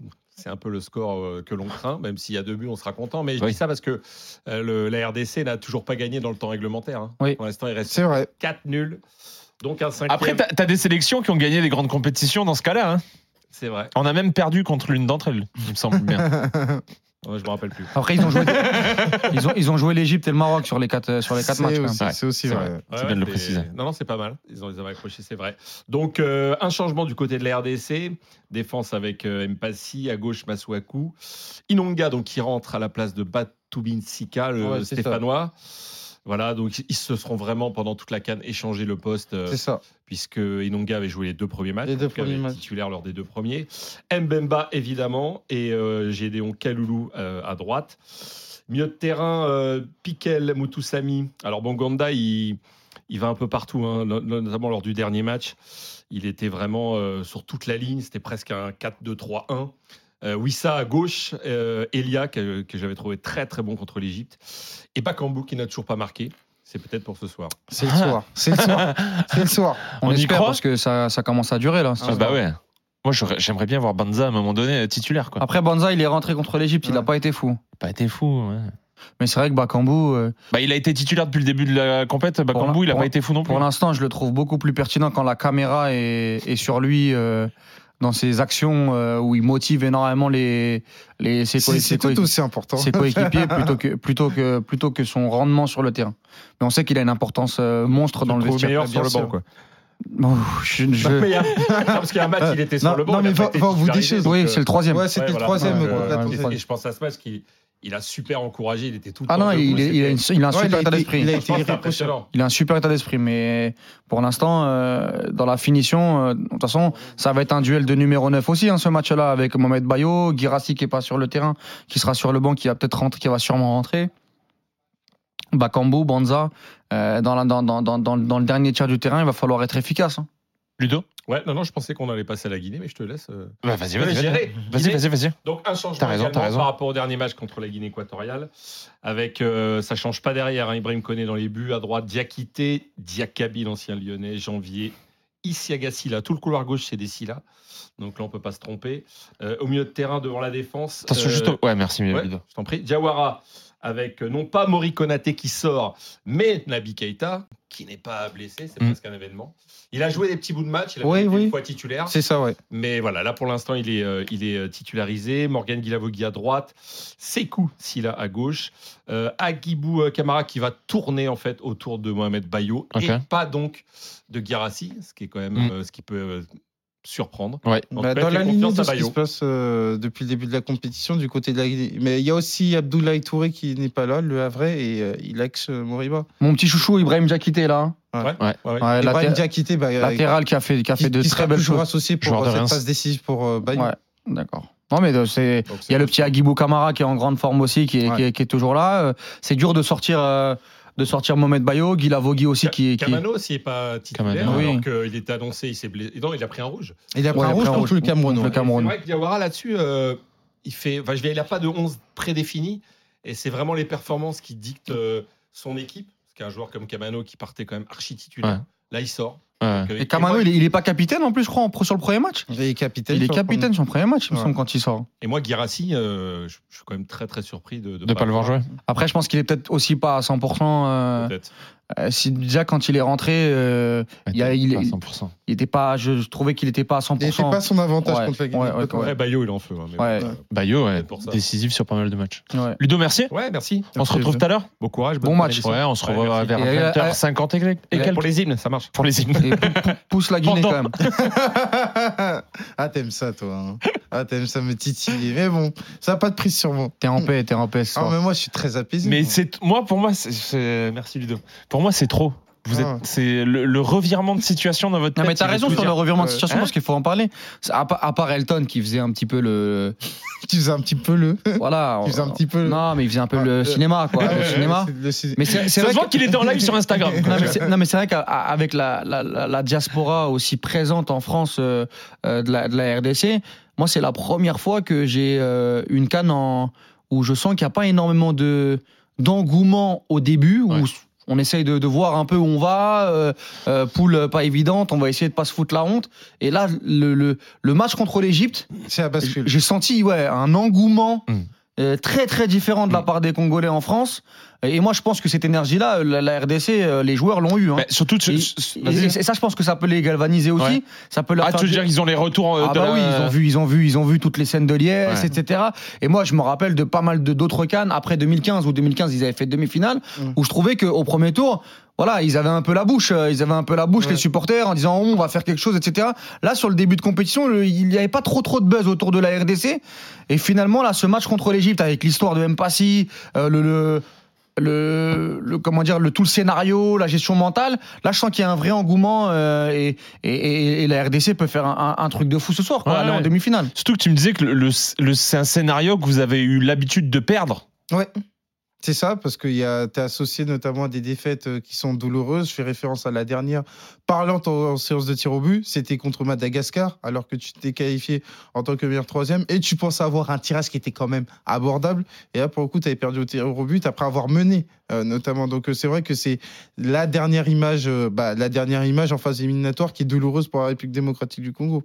C'est un peu le score euh, que l'on craint, même s'il y a deux buts, on sera content. Mais je Oui. dis ça parce que euh, le- la RDC n'a toujours pas gagné dans le temps réglementaire. hein. Oui. Pour l'instant, il reste C'est vrai. 4 nuls. Donc un cinquième. Après, t'as as des sélections qui ont gagné des grandes compétitions dans ce cas-là. hein. C'est vrai. On a même perdu contre l'une d'entre elles, il me semble bien. Ouais, je me rappelle plus. Après, ils ont joué, ils ont, ils ont joué l'Égypte et le Maroc sur les quatre, sur les quatre matchs. c'est aussi vrai. vrai. Ouais, C'est bien de le préciser. Non, non, c'est pas mal. Ils ont les avaient accrochés, c'est vrai. Donc, euh, un changement du côté de la RDC. Défense avec euh, Mpassi, à gauche Masuaku. Inonga, donc, qui rentre à la place de Batubinsika, le Ouais, c'est ça. Voilà, donc ils se seront vraiment pendant toute la canne échangé le poste, euh, C'est ça. puisque Inonga avait joué les deux premiers matchs. Les deux avait premiers matchs. titulaire lors des deux premiers. Mbemba, évidemment, et euh, Gédéon Kaloulou euh, à droite. Milieu de terrain, euh, Piquel, Mutusami. Alors, Bonganda, il, il va un peu partout, hein, no- notamment lors du dernier match. Il était vraiment euh, sur toute la ligne. C'était presque un 4-2-3-1. Euh, Wissa à gauche, euh, Elia, que, que j'avais trouvé très très bon contre l'Égypte. Et Bakambu, qui n'a toujours pas marqué. C'est peut-être pour ce soir. C'est le soir. C'est le soir. C'est le soir. On, On y espère croit parce que ça, ça commence à durer là. Ah, bah ouais. Moi, j'aimerais bien voir Banza à un moment donné titulaire. Quoi. Après, Banza, il est rentré contre l'Égypte, il n'a pas été fou. Pas été fou. ouais. Mais c'est vrai que Bakambu, euh, Bah, il a été titulaire depuis le début de la compète. Bakambu, il a pour- pas été fou non plus. pour l'instant, je le trouve beaucoup plus pertinent quand la caméra est, est sur lui euh, dans ses actions euh, où il motive énormément les, les, ses, C'est tout aussi important. ses coéquipiers plutôt que, plutôt, que, plutôt que son rendement sur le terrain. Mais on sait qu'il a une importance euh, monstre dans le vestiaire. meilleur sur le banc, quoi. Bon, je- je- Mais il y a- non, parce qu'il y a un match, il était sur Non, le banc. non, mais va- va donc, oui, c'est le troisième. Ouais, c'était Ouais, le voilà. troisième. Ouais, contre ouais, la ouais, Tanzanie. Et je pense à ce match qui il a super encouragé, il était tout le Ah temps non, il, est- il a, une- c'était- il a un Ouais, il super a état d'esprit. il a été impressionnant. Il a un super état d'esprit, mais pour l'instant, euh, dans la finition, euh, de toute façon, ça va être un duel de numéro 9 aussi, hein, ce match-là, avec Mohamed Bayo, Girassi qui est pas sur le terrain, qui sera sur le banc, qui va peut-être rentrer, qui va sûrement rentrer. Bakambu, Banza, euh, dans, la- dans, dans, dans, dans, dans le dernier tiers du terrain, il va falloir être efficace. hein. Ludo? Ouais, non, non, je pensais qu'on allait passer à la Guinée, mais je te laisse. euh. Bah, Vas-y, vas-y. Vas-y, vas-y, vas-y. Donc un changement raison, raison. par rapport au dernier match contre la Guinée équatoriale. Avec, euh, ça change pas derrière, hein, Ibrahim Koné dans les buts, à droite Diakité, Diakabi, l'ancien lyonnais, Janvier, Issiagassi là, tout le couloir gauche c'est des là. Donc là on peut pas se tromper. Euh, au milieu de terrain devant la défense. Attention, euh, juste. au- Ouais, merci, ouais, je t'en prie. Diawara avec euh, non pas Mori Konaté qui sort, mais Nabi Keita qui n'est pas blessé, c'est Mm. presque un événement. Il a joué des petits bouts de match, il a Oui, été oui. une fois titulaire. C'est ça, ouais. Mais voilà, là pour l'instant, il est, euh, il est euh, titularisé. Morgan Guilavogui à droite, Sekou Silla à gauche, euh, Agibou Kamara qui va tourner en fait autour de Mohamed Bayo et pas donc de Girassi, ce qui est quand même Mm. euh, ce qui peut surprendre. Ouais. Bah, dans la confiance de ce qui se passe euh, depuis le début de la compétition du côté de la Guinée. Mais il y a aussi Abdoulaye Touré qui n'est pas là, le Havre, et euh, il ex Moriba. Mon petit chouchou, Ibrahim Diakité, là. hein. Ouais, ouais, ouais. Ouais, Et laté- Brahim Diakité, bah, latéral qui a fait, qui a qui, fait de qui très belles choses. associé pour euh, cette Reims. passe décisive pour euh, Bayou. Ouais, d'accord. Non, mais euh, c'est. Il y a le petit Agibou Kamara qui est en grande forme aussi, qui est, Ouais. qui est, qui est toujours là. Euh, C'est dur de sortir, euh, de sortir Mohamed Bayo, Guy Lavogui aussi qui, qui Camano aussi n'est pas titulaire, Camano, oui. alors qu'il était annoncé, il s'est blessé. Non, il a pris un rouge. Il a pris Ouais, un rouge pris un contre rouge le Cameroun. le. C'est vrai que Diawara là-dessus, euh, il fait, enfin, je vais, il n'a pas de 11 prédéfini, et c'est vraiment les performances qui dictent euh, son équipe. Parce qu'un joueur comme Camano qui partait quand même archi titulaire, Ouais. là il sort. Ouais. Donc, euh, Et Kamano, moi, il, est, il est pas capitaine en plus, je crois, en- sur le premier match. Il est capitaine. Il est sur le capitaine sur le premier match, il me semble, quand il sort. et moi, Guirassi, euh, je, je suis quand même très très surpris de De pas le voir jouer. Après, je pense qu'il est peut-être aussi pas à 100%. euh, Peut-être. euh, si déjà quand il est rentré, euh, il, y a- il, Pas il- 100%. il était pas, je, je trouvais qu'il était pas à 100%. Il fait pas son avantage Ouais, contre la Guinée. ouais, ouais, Ouais, Bayo, il en fait. hein, mais Ouais. bon, Bayo, décisif sur pas mal de matchs. Ouais. Ludo, merci. Ouais, merci. On se retrouve tout à l'heure. Bon courage. Bon match. Ouais, on se revoit vers Et, euh, 20h50 et quelques- et et quelques. Pour les hymnes, ça marche. Pour les hymnes. Pousse la Guinée Pendant. quand même. ah, t'aimes ça, toi. hein. Ah, t'aimes ça me titiller. Mais bon, ça n'a pas de prise sur moi. T'es en paix, t'es en paix. Ah, mais moi, je suis très apaisé. Mais moi. c'est moi pour moi c'est- c'est merci Ludo. Pour moi c'est trop. Vous Ah. êtes c'est le, le revirement de situation dans votre Non, tête. mais t'as raison sur dire. le revirement de situation Hein parce qu'il faut en parler. À, pa- à part Elton qui faisait un petit peu le. Tu faisais un petit peu le. Voilà. Tu faisais un petit peu le- Non, mais il faisait un peu Ah, le cinéma, quoi. Ah, le cinéma. Mais c'est c'est Ça vrai se voit que- qu'il était en live sur Instagram. Non mais c'est- non, mais c'est vrai qu'avec la, la, la, la diaspora aussi présente en France euh, euh, de, la, de la RDC, moi c'est la première fois que j'ai euh, une canne en, où je sens qu'il n'y a pas énormément de d'engouement au début, où Ouais. On essaye de, de voir un peu où on va, euh, euh, poule pas évidente, on va essayer de pas se foutre la honte. Et là, le, le, le match contre l'Égypte, j'ai senti ouais, un engouement Mm. Euh, très très différent de la Mm. part des Congolais en France. Et moi, je pense que cette énergie-là, la, la RDC, euh, les joueurs l'ont eu. hein. Surtout Et, vas-y. et- et ça, je pense que ça peut les galvaniser aussi. Ouais. Ça peut leur Ah faire tu veux dire qu'ils ont les retours euh, ah de bah la- oui, ils ont vu, ils ont vu, ils ont vu toutes les scènes de Liesse, Ouais. etc. Et moi, je me rappelle de pas mal de d'autres cannes après 2015 ou 2015, ils avaient fait demi-finale Mm. où je trouvais qu'au premier tour, voilà, ils avaient un peu la bouche, euh, ils avaient un peu la bouche Ouais. les supporters en disant on va faire quelque chose, etc. Là, sur le début de compétition, le- il n'y avait pas trop trop de buzz autour de la RDC. Et finalement, là, ce match contre l'Égypte avec l'histoire de Mpassi, euh, le, le le, le- comment dire le tout le scénario la gestion mentale là je sens qu'il y a un vrai engouement euh, et, et, et- et la RDC peut faire un, un- un truc de fou ce soir quoi, Ouais, aller en demi-finale Surtout que tu me disais que le, le- le- c'est un scénario que vous avez eu l'habitude de perdre. Ouais. C'est ça, parce que tu es associé notamment à des défaites euh, qui sont douloureuses. Je fais référence à la dernière parlante en, séance de tir au but. C'était contre Madagascar, alors que tu t'es qualifié en tant que meilleur troisième. Et tu pensais avoir un tirage qui était quand même abordable. Et là, pour le coup, tu avais perdu au tir au but après avoir mené, euh, notamment. Donc, euh, c'est vrai que c'est la dernière image, bah, la dernière image en phase éliminatoire qui est douloureuse pour la République démocratique du Congo.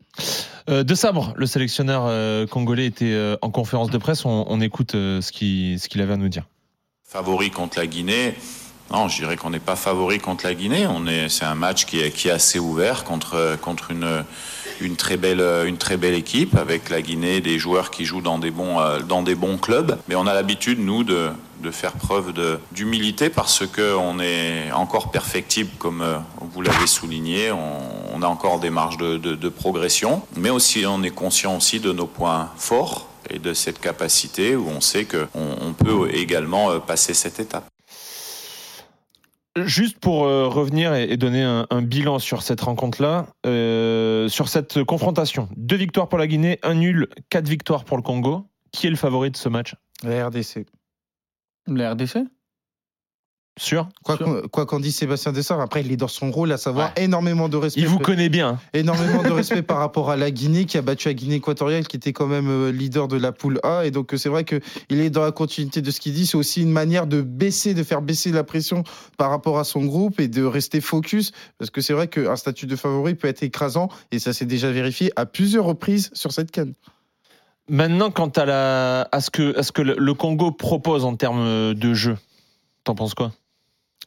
De Sabre, le sélectionneur congolais était en conférence de presse. On, écoute ce qu'il avait à nous dire. Favori contre la Guinée. Non, je dirais qu'on n'est pas favori contre la Guinée. On est, c'est un match qui est, assez ouvert contre, contre une, une, très belle, une très belle équipe avec la Guinée, des joueurs qui jouent dans des bons, euh, dans des bons clubs. Mais on a l'habitude, nous, de, de faire preuve de, d'humilité parce qu'on est encore perfectible, comme euh, vous l'avez souligné. On, on a encore des marges de, de, de progression. Mais aussi, on est conscient aussi de nos points forts et de cette capacité où on sait qu'on on peut également euh, passer cette étape. Juste pour euh, revenir et, et donner un, un bilan sur cette rencontre-là, euh, sur cette confrontation, deux victoires pour la Guinée, un nul, quatre victoires pour le Congo. Qui est le favori de ce match? La RDC. la RDC Sûr Quoi Sûr. qu'on quoi qu'en dise Sébastien Dessart, après, il est dans son rôle, à savoir Ouais. énormément de respect. Il vous connaît bien. énormément de respect par rapport à la Guinée qui a battu la Guinée équatoriale qui était quand même euh, leader de la poule A et donc euh, c'est vrai que il est dans la continuité de ce qu'il dit c'est aussi une manière de baisser de faire baisser la pression par rapport à son groupe et de rester focus parce que c'est vrai qu'un statut de favori peut être écrasant et ça s'est déjà vérifié à plusieurs reprises sur cette canne Maintenant, quant à, la, à, ce que, à ce que le Congo propose en termes de jeu, t'en penses quoi?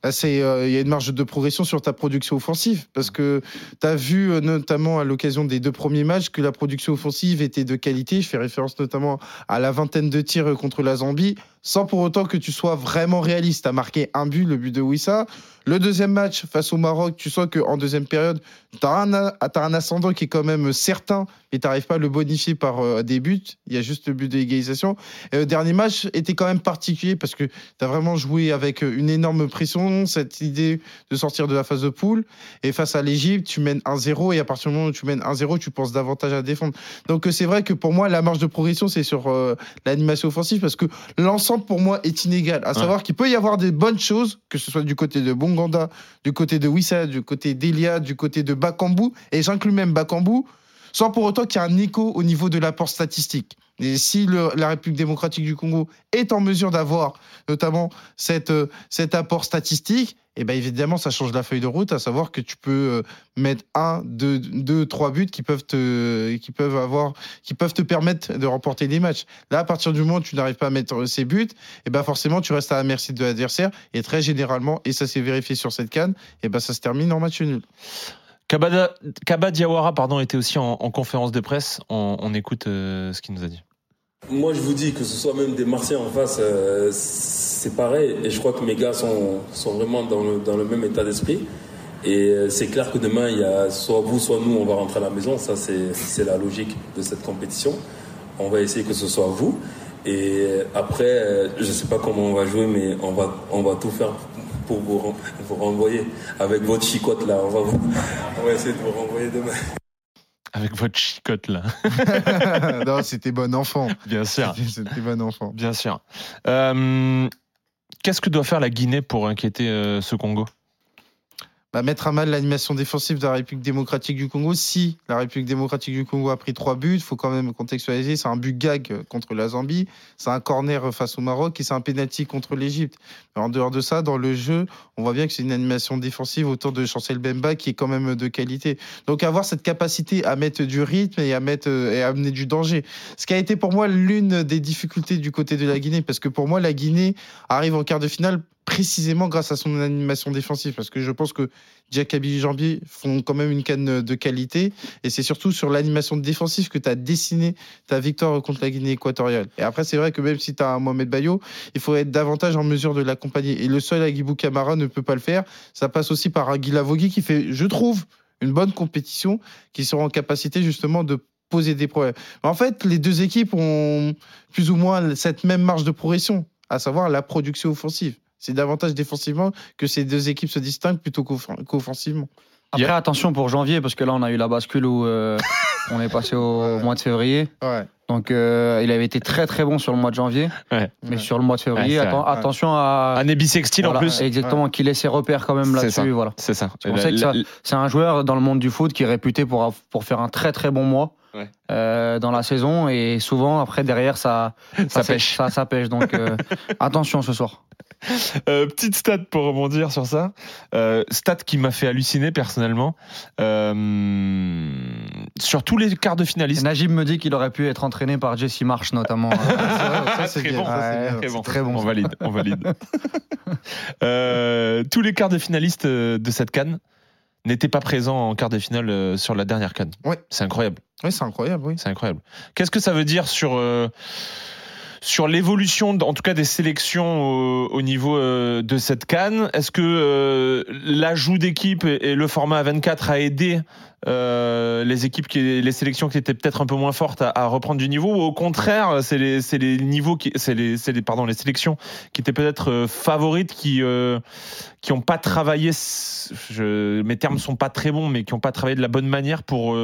Il y a une marge de progression sur ta production offensive parce que tu as vu euh, notamment à l'occasion des deux premiers matchs que la production offensive était de qualité. Je fais référence notamment à la vingtaine de tirs euh, contre la Zambie. Sans pour autant que tu sois vraiment réaliste. Tu as marqué un but, le but de Wissa. Le deuxième match face au Maroc, tu sens qu'en deuxième période, tu as, un ascendant qui est quand même certain et tu n'arrives pas à le bonifier par euh, des buts. Il y a juste le but de l'égalisation. Et le dernier match était quand même particulier parce que tu as vraiment joué avec une énorme pression, cette idée de sortir de la phase de poule. Et face à l'Égypte, tu mènes 1-0 et à partir du moment où tu mènes 1-0, tu penses davantage à défendre. Donc euh, c'est vrai que pour moi, la marge de progression, c'est sur euh, l'animation offensive parce que l'ensemble pour moi est inégal. À savoir qu'il peut y avoir des bonnes choses, que ce soit du côté de Bonganda, du côté de Wissa, du côté d'Elia, du côté de Bakambu, et j'inclus même Bakambu, sans pour autant qu'il y ait un écho au niveau de l'apport statistique. Et si la République démocratique du Congo est en mesure d'avoir notamment cette, euh, cet apport statistique, et eh bien évidemment, ça change la feuille de route, à savoir que tu peux euh, mettre un, deux, deux, trois buts qui peuvent te, qui peuvent avoir, qui peuvent te permettre de remporter des matchs. Là, à partir du moment où tu n'arrives pas à mettre ces buts, et eh ben forcément, tu restes à la merci de l'adversaire. Et très généralement, et ça s'est vérifié sur cette canne, et ben ça se termine en match nul. Kaba Diawara pardon, était aussi en, conférence de presse. On, écoute euh, ce qu'il nous a dit. Moi, je vous dis que ce soit même des Marseillais en face, euh, c'est pareil. Et je crois que mes gars sont, sont vraiment dans le, dans le même état d'esprit. Et euh, c'est clair que demain, il y a soit vous, soit nous, on va rentrer à la maison. Ça, c'est la logique de cette compétition. On va essayer que ce soit vous. Et après, euh, je ne sais pas comment on va jouer, mais on va, on va tout faire pour vous, vous renvoyer. Avec votre chicotte là, on va, on va essayer de vous renvoyer demain. Avec votre chicotte là. non, c'était bon enfant. Bien sûr. C'était bon enfant. Bien sûr. Euh, qu'est-ce que doit faire la Guinée pour inquiéter euh, ce Congo? Bah, mettre à mal l'animation défensive de la République démocratique du Congo. Si la République démocratique du Congo a pris trois buts, il faut quand même contextualiser. C'est un but gag contre la Zambie, c'est un corner face au Maroc et c'est un pénalty contre l'Égypte. En dehors de ça, dans le jeu, on voit bien que c'est une animation défensive autour de Chancel Bemba qui est quand même de qualité. Donc avoir cette capacité à mettre du rythme et à mettre et à amener du danger. Ce qui a été pour moi l'une des difficultés du côté de la Guinée, parce que pour moi la Guinée arrive en quart de finale précisément grâce à son animation défensive, parce que je pense que Jacobi et Jambier font quand même une canne de qualité, et c'est surtout sur l'animation défensive que tu as dessiné ta victoire contre la Guinée équatoriale. Et après, c'est vrai que même si tu as un Mohamed Bayo, il faut être davantage en mesure de l'accompagner. Et le seul Aguibou Camara ne peut pas le faire. Ça passe aussi par Aguila Vogui qui fait, je trouve, une bonne compétition, qui sera en capacité justement de poser des problèmes. En fait, les deux équipes ont plus ou moins cette même marge de progression, à savoir la production offensive. C'est davantage défensivement que ces deux équipes se distinguent plutôt qu'offensivement. Après, attention pour janvier, parce que là, on a eu la bascule où euh, on est passé au mois de février. Donc, euh, il avait été très très bon sur le mois de janvier. Mais sur le mois de février, attention à. Un Ebisextile en plus. Exactement, qu'il ait ses repères quand même là-dessus. Voilà. C'est ça. C'est un joueur dans le monde du foot qui est réputé pour, pour faire un très très bon mois. Euh, dans la saison et souvent après derrière ça ça, pêche ça, ça pêche donc attention ce soir euh, petite stat pour rebondir sur ça. Euh, stat qui m'a fait halluciner personnellement. Euh, sur tous les quarts de finalistes. Najib me dit qu'il aurait pu être entraîné par Jesse Marsh notamment. ça, c'est très, bon, très, bon. On valide. On valide. tous les quarts de finalistes de cette canne n'étaient pas présents en quart de finale sur la dernière canne. Oui. C'est incroyable. Oui, c'est incroyable. Oui. C'est incroyable. Qu'est-ce que ça veut dire sur sur l'évolution, en tout cas des sélections au, niveau euh, de cette canne, est-ce que euh, l'ajout d'équipes et, le format 24 a aidé euh, les équipes, qui, les sélections qui étaient peut-être un peu moins fortes à, reprendre du niveau ou au contraire, c'est les, les, niveaux qui, c'est les, les, pardon, les sélections qui étaient peut-être euh, favorites qui euh, qui n'ont pas travaillé, je, mes termes sont pas très bons, mais qui n'ont pas travaillé de la bonne manière pour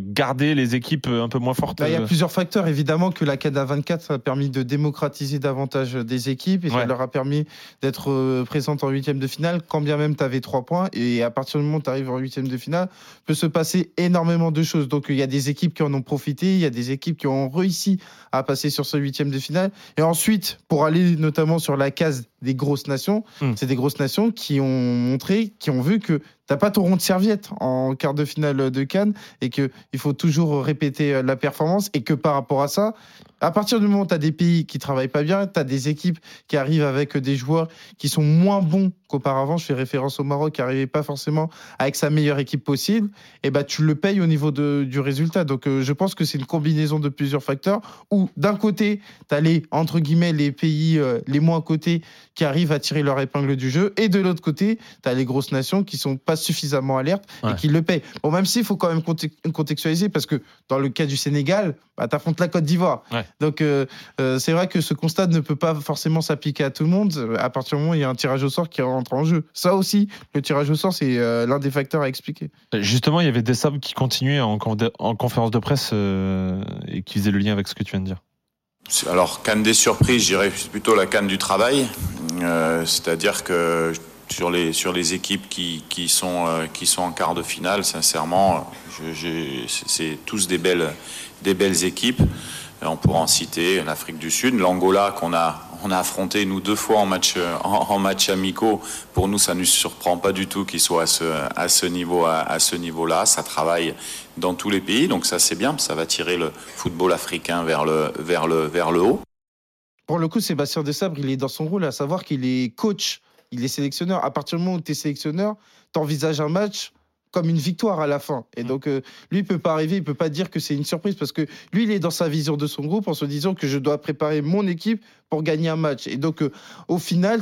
garder les équipes un peu moins fortes. Bah, il y a plusieurs facteurs, évidemment, que la CAD 24 a permis de démocratiser davantage des équipes et ça leur a permis d'être présente en huitième de finale, quand bien même tu avais trois points. Et à partir du moment où tu arrives en huitième de finale, peut se passer énormément de choses. Donc il y a des équipes qui en ont profité, il y a des équipes qui ont réussi à passer sur ce huitième de finale. Et ensuite, pour aller notamment sur la case des grosses nations, hmm. c'est des grosses nations qui ont montré, qui ont vu que T'as pas ton rond de serviette en quart de finale de Cannes et que il faut toujours répéter euh, la performance et que par rapport à ça, à partir du moment où tu as des pays qui travaillent pas bien, tu as des équipes qui arrivent avec des joueurs qui sont moins bons qu'auparavant. Je fais référence au Maroc qui n'arrivait pas forcément avec sa meilleure équipe possible. Et bah, tu le payes au niveau de- du résultat. Donc, euh, je pense que c'est une combinaison de plusieurs facteurs où, d'un côté, tu as les, entre guillemets, les pays euh, les moins cotés qui arrivent à tirer leur épingle du jeu. Et de l'autre côté, tu as les grosses nations qui sont pas suffisamment alertes Ouais. et qui le payent. Bon, même s'il faut quand même conte- contextualiser parce que dans le cas du Sénégal, bah, tu affrontes la Côte d'Ivoire. Ouais. Donc, euh, euh, c'est vrai que ce constat ne peut pas forcément s'appliquer à tout le monde à partir du moment où il y a un tirage au sort qui rentre en jeu. Ça aussi, le tirage au sort, c'est euh, l'un des facteurs à expliquer. Justement, il y avait des sables qui continuaient en, con- en conférence de presse euh, et qui faisaient le lien avec ce que tu viens de dire. Alors, canne des surprises, je dirais plutôt la canne du travail. Euh, C'est-à-dire que sur les, sur les équipes qui, qui, sont, euh, qui sont en quart de finale, sincèrement, c'est tous des belles, des belles équipes. Et on pourra en citer l'Afrique du Sud, l'Angola qu'on a, on a affronté nous deux fois en match, euh, en, match amicaux. Pour nous, ça ne nous surprend pas du tout qu'ils soient à ce, à ce niveau, à, ce niveau-là. Ça travaille dans tous les pays, donc ça c'est bien. Ça va tirer le football africain vers le, vers le, vers le haut. Pour le coup, Sébastien Desabre, il est dans son rôle, à savoir qu'il est coach, il est sélectionneur. À partir du moment où tu es sélectionneur, tu envisages un match comme une victoire à la fin. Et donc, euh, lui, il peut pas arriver, il peut pas dire que c'est une surprise parce que lui, il est dans sa vision de son groupe en se disant que je dois préparer mon équipe pour gagner un match. Et donc, euh, au final,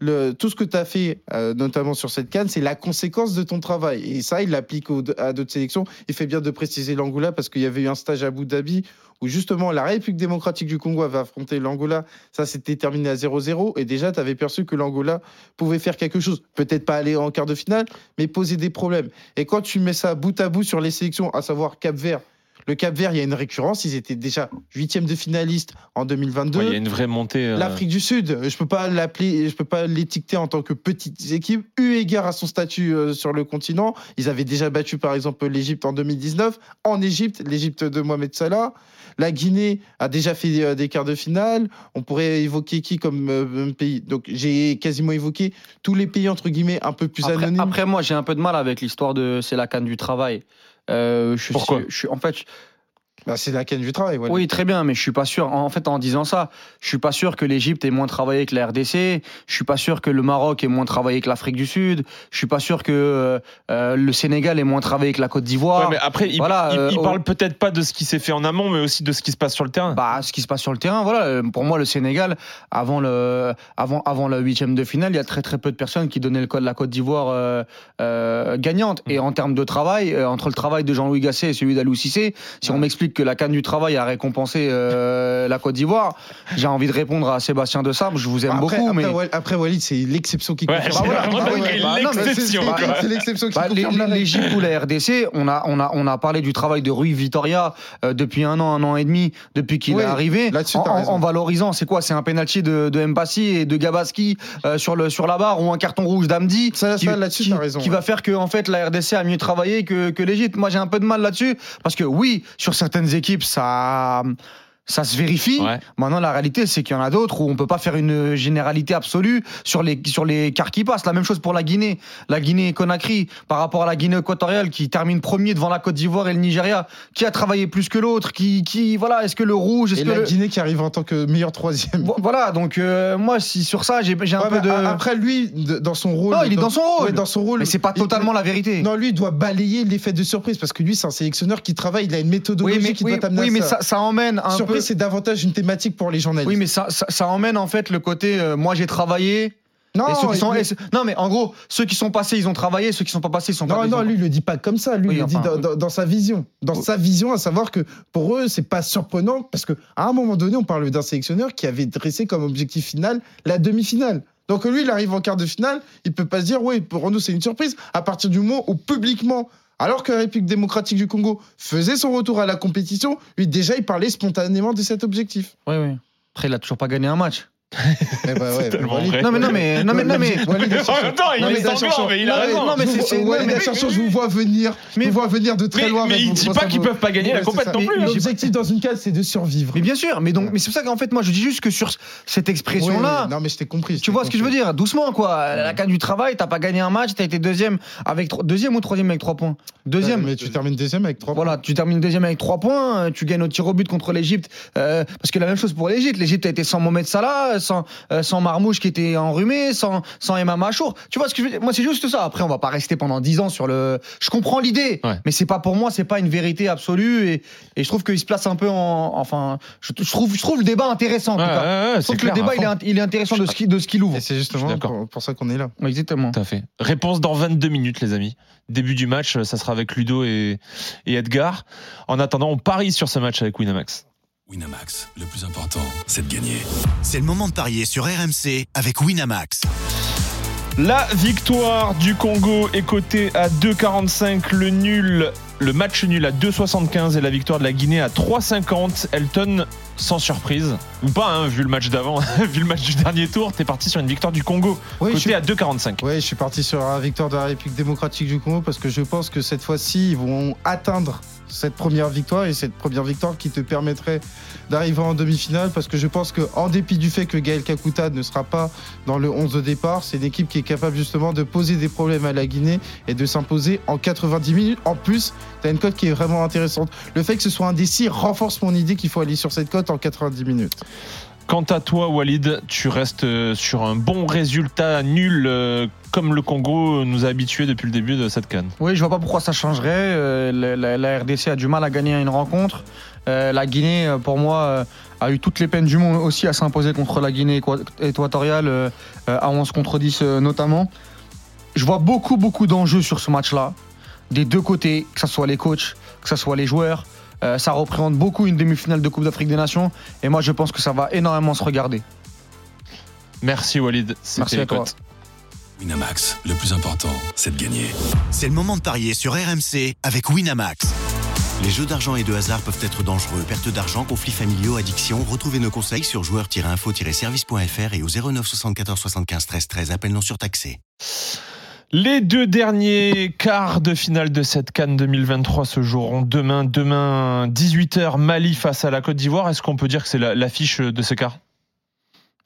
tout ce que tu as fait, euh, notamment sur cette canne, c'est la conséquence de ton travail. Et ça, il l'applique à d'autres sélections. Il fait bien de préciser l'Angola parce qu'il y avait eu un stage à Abu Dhabi où justement la République démocratique du Congo avait affronté l'Angola. Ça s'était terminé à 0-0. Et déjà, tu avais perçu que l'Angola pouvait faire quelque chose. Peut-être pas aller en quart de finale, mais poser des problèmes. Et quand tu mets ça bout à bout sur les sélections, à savoir Cap-Vert, le Cap-Vert, il y a une récurrence. Ils étaient déjà huitième de finaliste en 2022. Ouais, Il y a une vraie montée. euh, L'Afrique du Sud, je peux pas l'appeler, je peux pas l'étiqueter en tant que petite équipe. Eu égard à son statut euh, sur le continent, ils avaient déjà battu par exemple l'Égypte en 2019. En Égypte, l'Égypte de Mohamed Salah. La Guinée a déjà fait euh, des quarts de finale. On pourrait évoquer qui comme euh, pays? Donc j'ai quasiment évoqué tous les pays entre guillemets un peu plus Après, anonymes. après, moi, j'ai un peu de mal avec l'histoire de c'est la canne du travail. Euh, je suis- Pourquoi? je suis, En fait, Bah, c'est la canne du travail. voilà. Oui, très bien, mais je suis pas sûr. En fait, en disant ça, je suis pas sûr que l'Égypte ait moins travaillé que la RDC. Je suis pas sûr que le Maroc ait moins travaillé que l'Afrique du Sud. Je suis pas sûr que euh, euh, le Sénégal ait moins travaillé que la Côte ouais, d'Ivoire. mais après, il, Voilà, il- euh, il parle peut-être pas de ce qui s'est fait en amont, mais aussi de ce qui se passe sur le terrain. Bah, ce qui se passe sur le terrain, voilà. Euh, Pour moi, le Sénégal, avant le, avant, avant le huitième de finale, il y a très très peu de personnes qui donnaient le code de la Côte d'Ivoire euh, euh, gagnante. Et en termes de travail, euh, entre le travail de Jean-Louis Gasset et celui d'Alou Cissé, si on m'explique que la canne du travail a récompensé euh, la Côte d'Ivoire, j'ai envie de répondre à Sébastien De Sabre. Je vous aime Après, beaucoup, après, mais Wal- après, Walid, c'est l'exception qui Ouais, confirme. Ah bah c'est- l'exception, qui Bah, confirme. L'Égypte ou la RDC, on a, on, a, on a parlé du travail de Rui Vitoria euh, depuis un an, un an et demi, depuis qu'il Oui, est arrivé, là-dessus, en, en- raison. en valorisant, c'est quoi? C'est un penalty de, de Mbassi et de Gabaski euh, sur, le, sur la barre ou un carton rouge d'Amdi Ça, qui, ça, là-dessus, qui- t'as raison. qui ouais. va faire que en fait, la RDC a mieux travaillé que, que l'Égypte. Moi, j'ai un peu de mal là-dessus, parce que oui, sur certaines équipes, ça... Ça se vérifie. Ouais. Maintenant, la réalité, c'est qu'il y en a d'autres où on peut pas faire une généralité absolue sur les, sur les quarts qui passent. La même chose pour la Guinée. La Guinée-Conakry, par rapport à la Guinée équatoriale qui termine premier devant la Côte d'Ivoire et le Nigeria, qui a travaillé plus que l'autre, qui, qui, voilà, est-ce que le rouge, est-ce Et que la le- Guinée qui arrive en tant que meilleur troisième. Vo- Voilà, donc euh, moi, si sur ça, j'ai j'ai un Ouais, peu de. Après, lui, de- dans son rôle. Non, il est dans son rôle. Ouais, dans son rôle. Mais c'est pas il- totalement la vérité. Non, lui, il doit balayer l'effet de surprise parce que lui, c'est un sélectionneur qui travaille. Il a une méthodologie oui, mais, qui oui, doit t'amener oui, à mais ça. ça, ça emmène un Surprise, peu. C'est davantage une thématique pour les journalistes. Oui, mais ça, ça, ça emmène en fait le côté. euh, moi, j'ai travaillé. non, et ceux qui sont, mais- et ceux- non, mais en gros, ceux qui sont passés, ils ont travaillé. Ceux qui sont pas passés, ils sont pas. non, ils non, ont- lui, il le dit pas comme ça. Lui, Oui, il le dit dans, sa vision. Dans sa vision, à savoir que pour eux, c'est pas surprenant parce que à un moment donné, on parle d'un sélectionneur qui avait dressé comme objectif final la demi-finale. Donc lui, il arrive en quart de finale, il peut pas se dire, oui, pour nous, c'est une surprise. À partir du moment où publiquement, alors que la République démocratique du Congo faisait son retour à la compétition, lui, déjà, il parlait spontanément de cet objectif. Oui, oui. Après, il a toujours pas gagné un match. Eh bah ouais, tellement vrai. Non mais non mais non mais non mais Walid En même temps, il Non, est mais sanglant, attention. mais il a Non, mais- raison. non, mais c'est- Walid, mais- attention, je vous vois venir. Je vous vois venir de très Mais, loin. mais il dit pas qu'ils peuvent pas gagner la compète non plus. hein. L'objectif dans une case, c'est de survivre. mais bien sûr, mais donc mais c'est pour ça qu'en fait moi je dis juste que sur cette expression Ouais, là Non, mais je t'ai compris. Tu vois ce que je veux dire? Doucement, quoi. La canne du travail, t'as pas gagné un match, t'as été deuxième avec deuxième ou troisième avec trois points? Deuxième. Mais tu termines deuxième avec trois Voilà, tu termines deuxième avec trois points, tu gagnes au tir au but contre l'Égypte, euh, parce que la même chose pour l'Égypte. L'Égypte a été sans Mohamed Salah, sans, euh, sans Marmouche qui était enrhumé, sans, sans Emma Machour. Tu vois ce que je veux dire? Moi, c'est juste ça. Après, on va pas rester pendant dix ans sur le. Je comprends l'idée, Ouais. mais c'est pas pour moi, c'est pas une vérité absolue, et, et je trouve qu'il se place un peu en. Enfin, je, je trouve, je trouve le débat intéressant. En tout Ouais, cas. ouais, ouais, je trouve que le débat il est, il intéressant de ce qui- de ce qu'il ouvre. Et c'est justement pour ça qu'on est là. Exactement. Tout à fait. Réponse dans 22 minutes, les amis. Début du match, ça sera avec Ludo et, et Edgar. En attendant, on parie sur ce match avec Winamax. Winamax, le plus important, c'est de gagner. C'est le moment de parier sur RMC avec Winamax. La victoire du Congo est cotée à 2,45. Le nul, le match nul à 2,75 et la victoire de la Guinée à 3,50. Elton, sans surprise, ou pas, hein, vu le match d'avant, vu le match du dernier tour, t'es parti sur une victoire du Congo, Oui, cotée suis- à 2,45. Ouais, je suis parti sur la victoire de la République démocratique du Congo parce que je pense que cette fois-ci, ils vont atteindre cette première victoire et cette première victoire qui te permettrait d'arriver en demi-finale parce que je pense que en dépit du fait que Gaël Kakuta ne sera pas dans le 11 de départ, c'est une équipe qui est capable justement de poser des problèmes à la Guinée et de s'imposer en 90 minutes. En plus, tu as une cote qui est vraiment intéressante. Le fait que ce soit un décis renforce mon idée qu'il faut aller sur cette cote en 90 minutes. Quant à toi, Walid, tu restes euh, sur un bon résultat nul euh, comme le Congo nous a habitués depuis le début de cette canne. Oui, je vois pas pourquoi ça changerait. Euh, la, RDC a du mal à gagner une rencontre. La Guinée, pour moi, a eu toutes les peines du monde aussi à s'imposer contre la Guinée équa- équatoriale, à 11 contre 10 euh, notamment. Je vois beaucoup, beaucoup d'enjeux sur ce match-là, des deux côtés, que ce soit les coachs, que ce soit les joueurs. Euh, ça représente beaucoup une demi-finale de Coupe d'Afrique des Nations. Et moi, je pense que ça va énormément se regarder. Merci Walid, c'était Merci à les toi. cotes. Winamax, le plus important, c'est de gagner. C'est le moment de parier sur RMC avec Winamax. Les jeux d'argent et de hasard peuvent être dangereux. Perte d'argent, conflits familiaux, addiction. Retrouvez nos conseils sur joueurs-info-service.fr et au 09 74 75 13 13. Appel non surtaxé. Les deux derniers quarts de finale de cette Cannes 2023 se joueront demain. Demain, 18h, Mali face à la Côte d'Ivoire. Est-ce qu'on peut dire que c'est la- l'affiche de ce quart?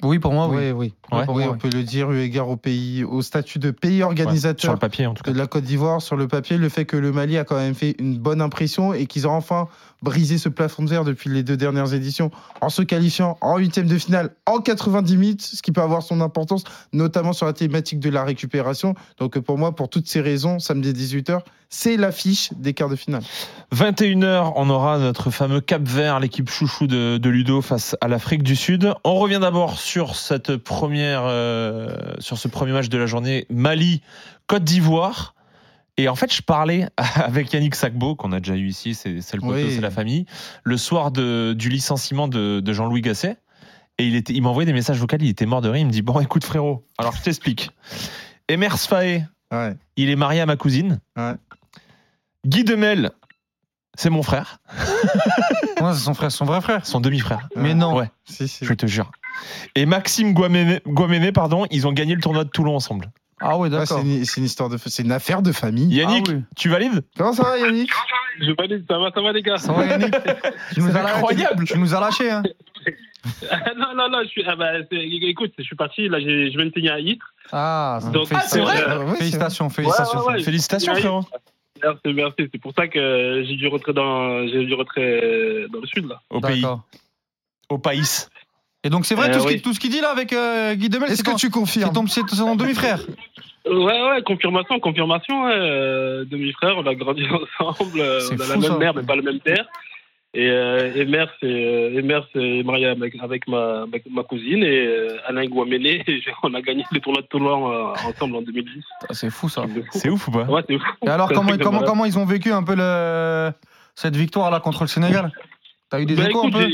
Oui, pour moi, oui. oui, oui. Ouais. Oui, on peut le dire, eu égard au pays, au statut de pays organisateur. Sur le papier, en tout cas. de la Côte d'Ivoire sur le papier, le fait que le Mali a quand même fait une bonne impression et qu'ils ont enfin brisé ce plafond de verre depuis les deux dernières éditions en se qualifiant en huitième de finale en 90 minutes, ce qui peut avoir son importance, notamment sur la thématique de la récupération. Donc pour moi, pour toutes ces raisons, samedi 18h, c'est l'affiche des quarts de finale. 21h, on aura notre fameux Cap Vert, l'équipe chouchou de, de Ludo face à l'Afrique du Sud. On revient d'abord sur cette première, euh, sur ce premier match de la journée, Mali, Côte d'Ivoire. Et en fait, je parlais avec Yannick Sakbo, qu'on a déjà eu ici, c'est le poteau, Oui. c'est la famille, le soir de- du licenciement de, de Jean-Louis Gasset. Et il, était, il m'a envoyé des messages vocaux, il était mort de rire. Il me dit Bon, écoute, frérot, alors je t'explique. Emers Faé, Ouais. il est marié à ma cousine. Ouais. Guy Demel, c'est mon frère, c'est son frère, son vrai frère. son demi-frère. Mais non. Ouais, Si, si. je te jure. Et Maxime Guaméné, Guaméné, pardon, ils ont gagné le tournoi de Toulon ensemble. Ah Ouais, d'accord. c'est une, c'est une histoire de, c'est une affaire de famille. Yannick, Ah oui. tu valides? Comment ça va, Yannick? Je valide, ça va, ça va les gars. Ça va, Yannick Tu nous C'est as incroyable. Tu nous as lâché, hein non, non, non, je suis, ah bah, c'est- écoute, je suis parti, là, j'ai- je viens de signer à Ytre. Ah, Donc, Ah, c'est vrai euh, Ouais, c'est Félicitations, Ouais, félicitations. ouais, ouais. Félicitations, Ouais. frérot. Merci, merci. C'est pour ça que j'ai du retrait dans, j'ai du retrait dans le sud, là. Au pays, D'accord. au pays. Et donc c'est vrai Euh, tout, ce oui. qu'il- tout ce qu'il dit là avec euh, Guy Demel, Est-ce c'est que ton- tu confirmes ton, c'est ton demi-frère Ouais, ouais, confirmation, confirmation. Ouais, euh, demi-frère, on a grandi ensemble. euh, on a fou, la même ça. mère, mais pas le même père. Et, euh, et mère, c'est euh, et mère, c'est marié avec, avec ma, avec ma cousine et euh, Alain Guaméné. On a gagné le tournoi de Toulon euh, ensemble en 2010. Ah, C'est fou ça. C'est ouf ou pas? Ouais, c'est fou. Et alors comment, comment, comment ils ont vécu un peu le, cette victoire là contre le Sénégal? T'as eu des Ben, échos écoute, un peu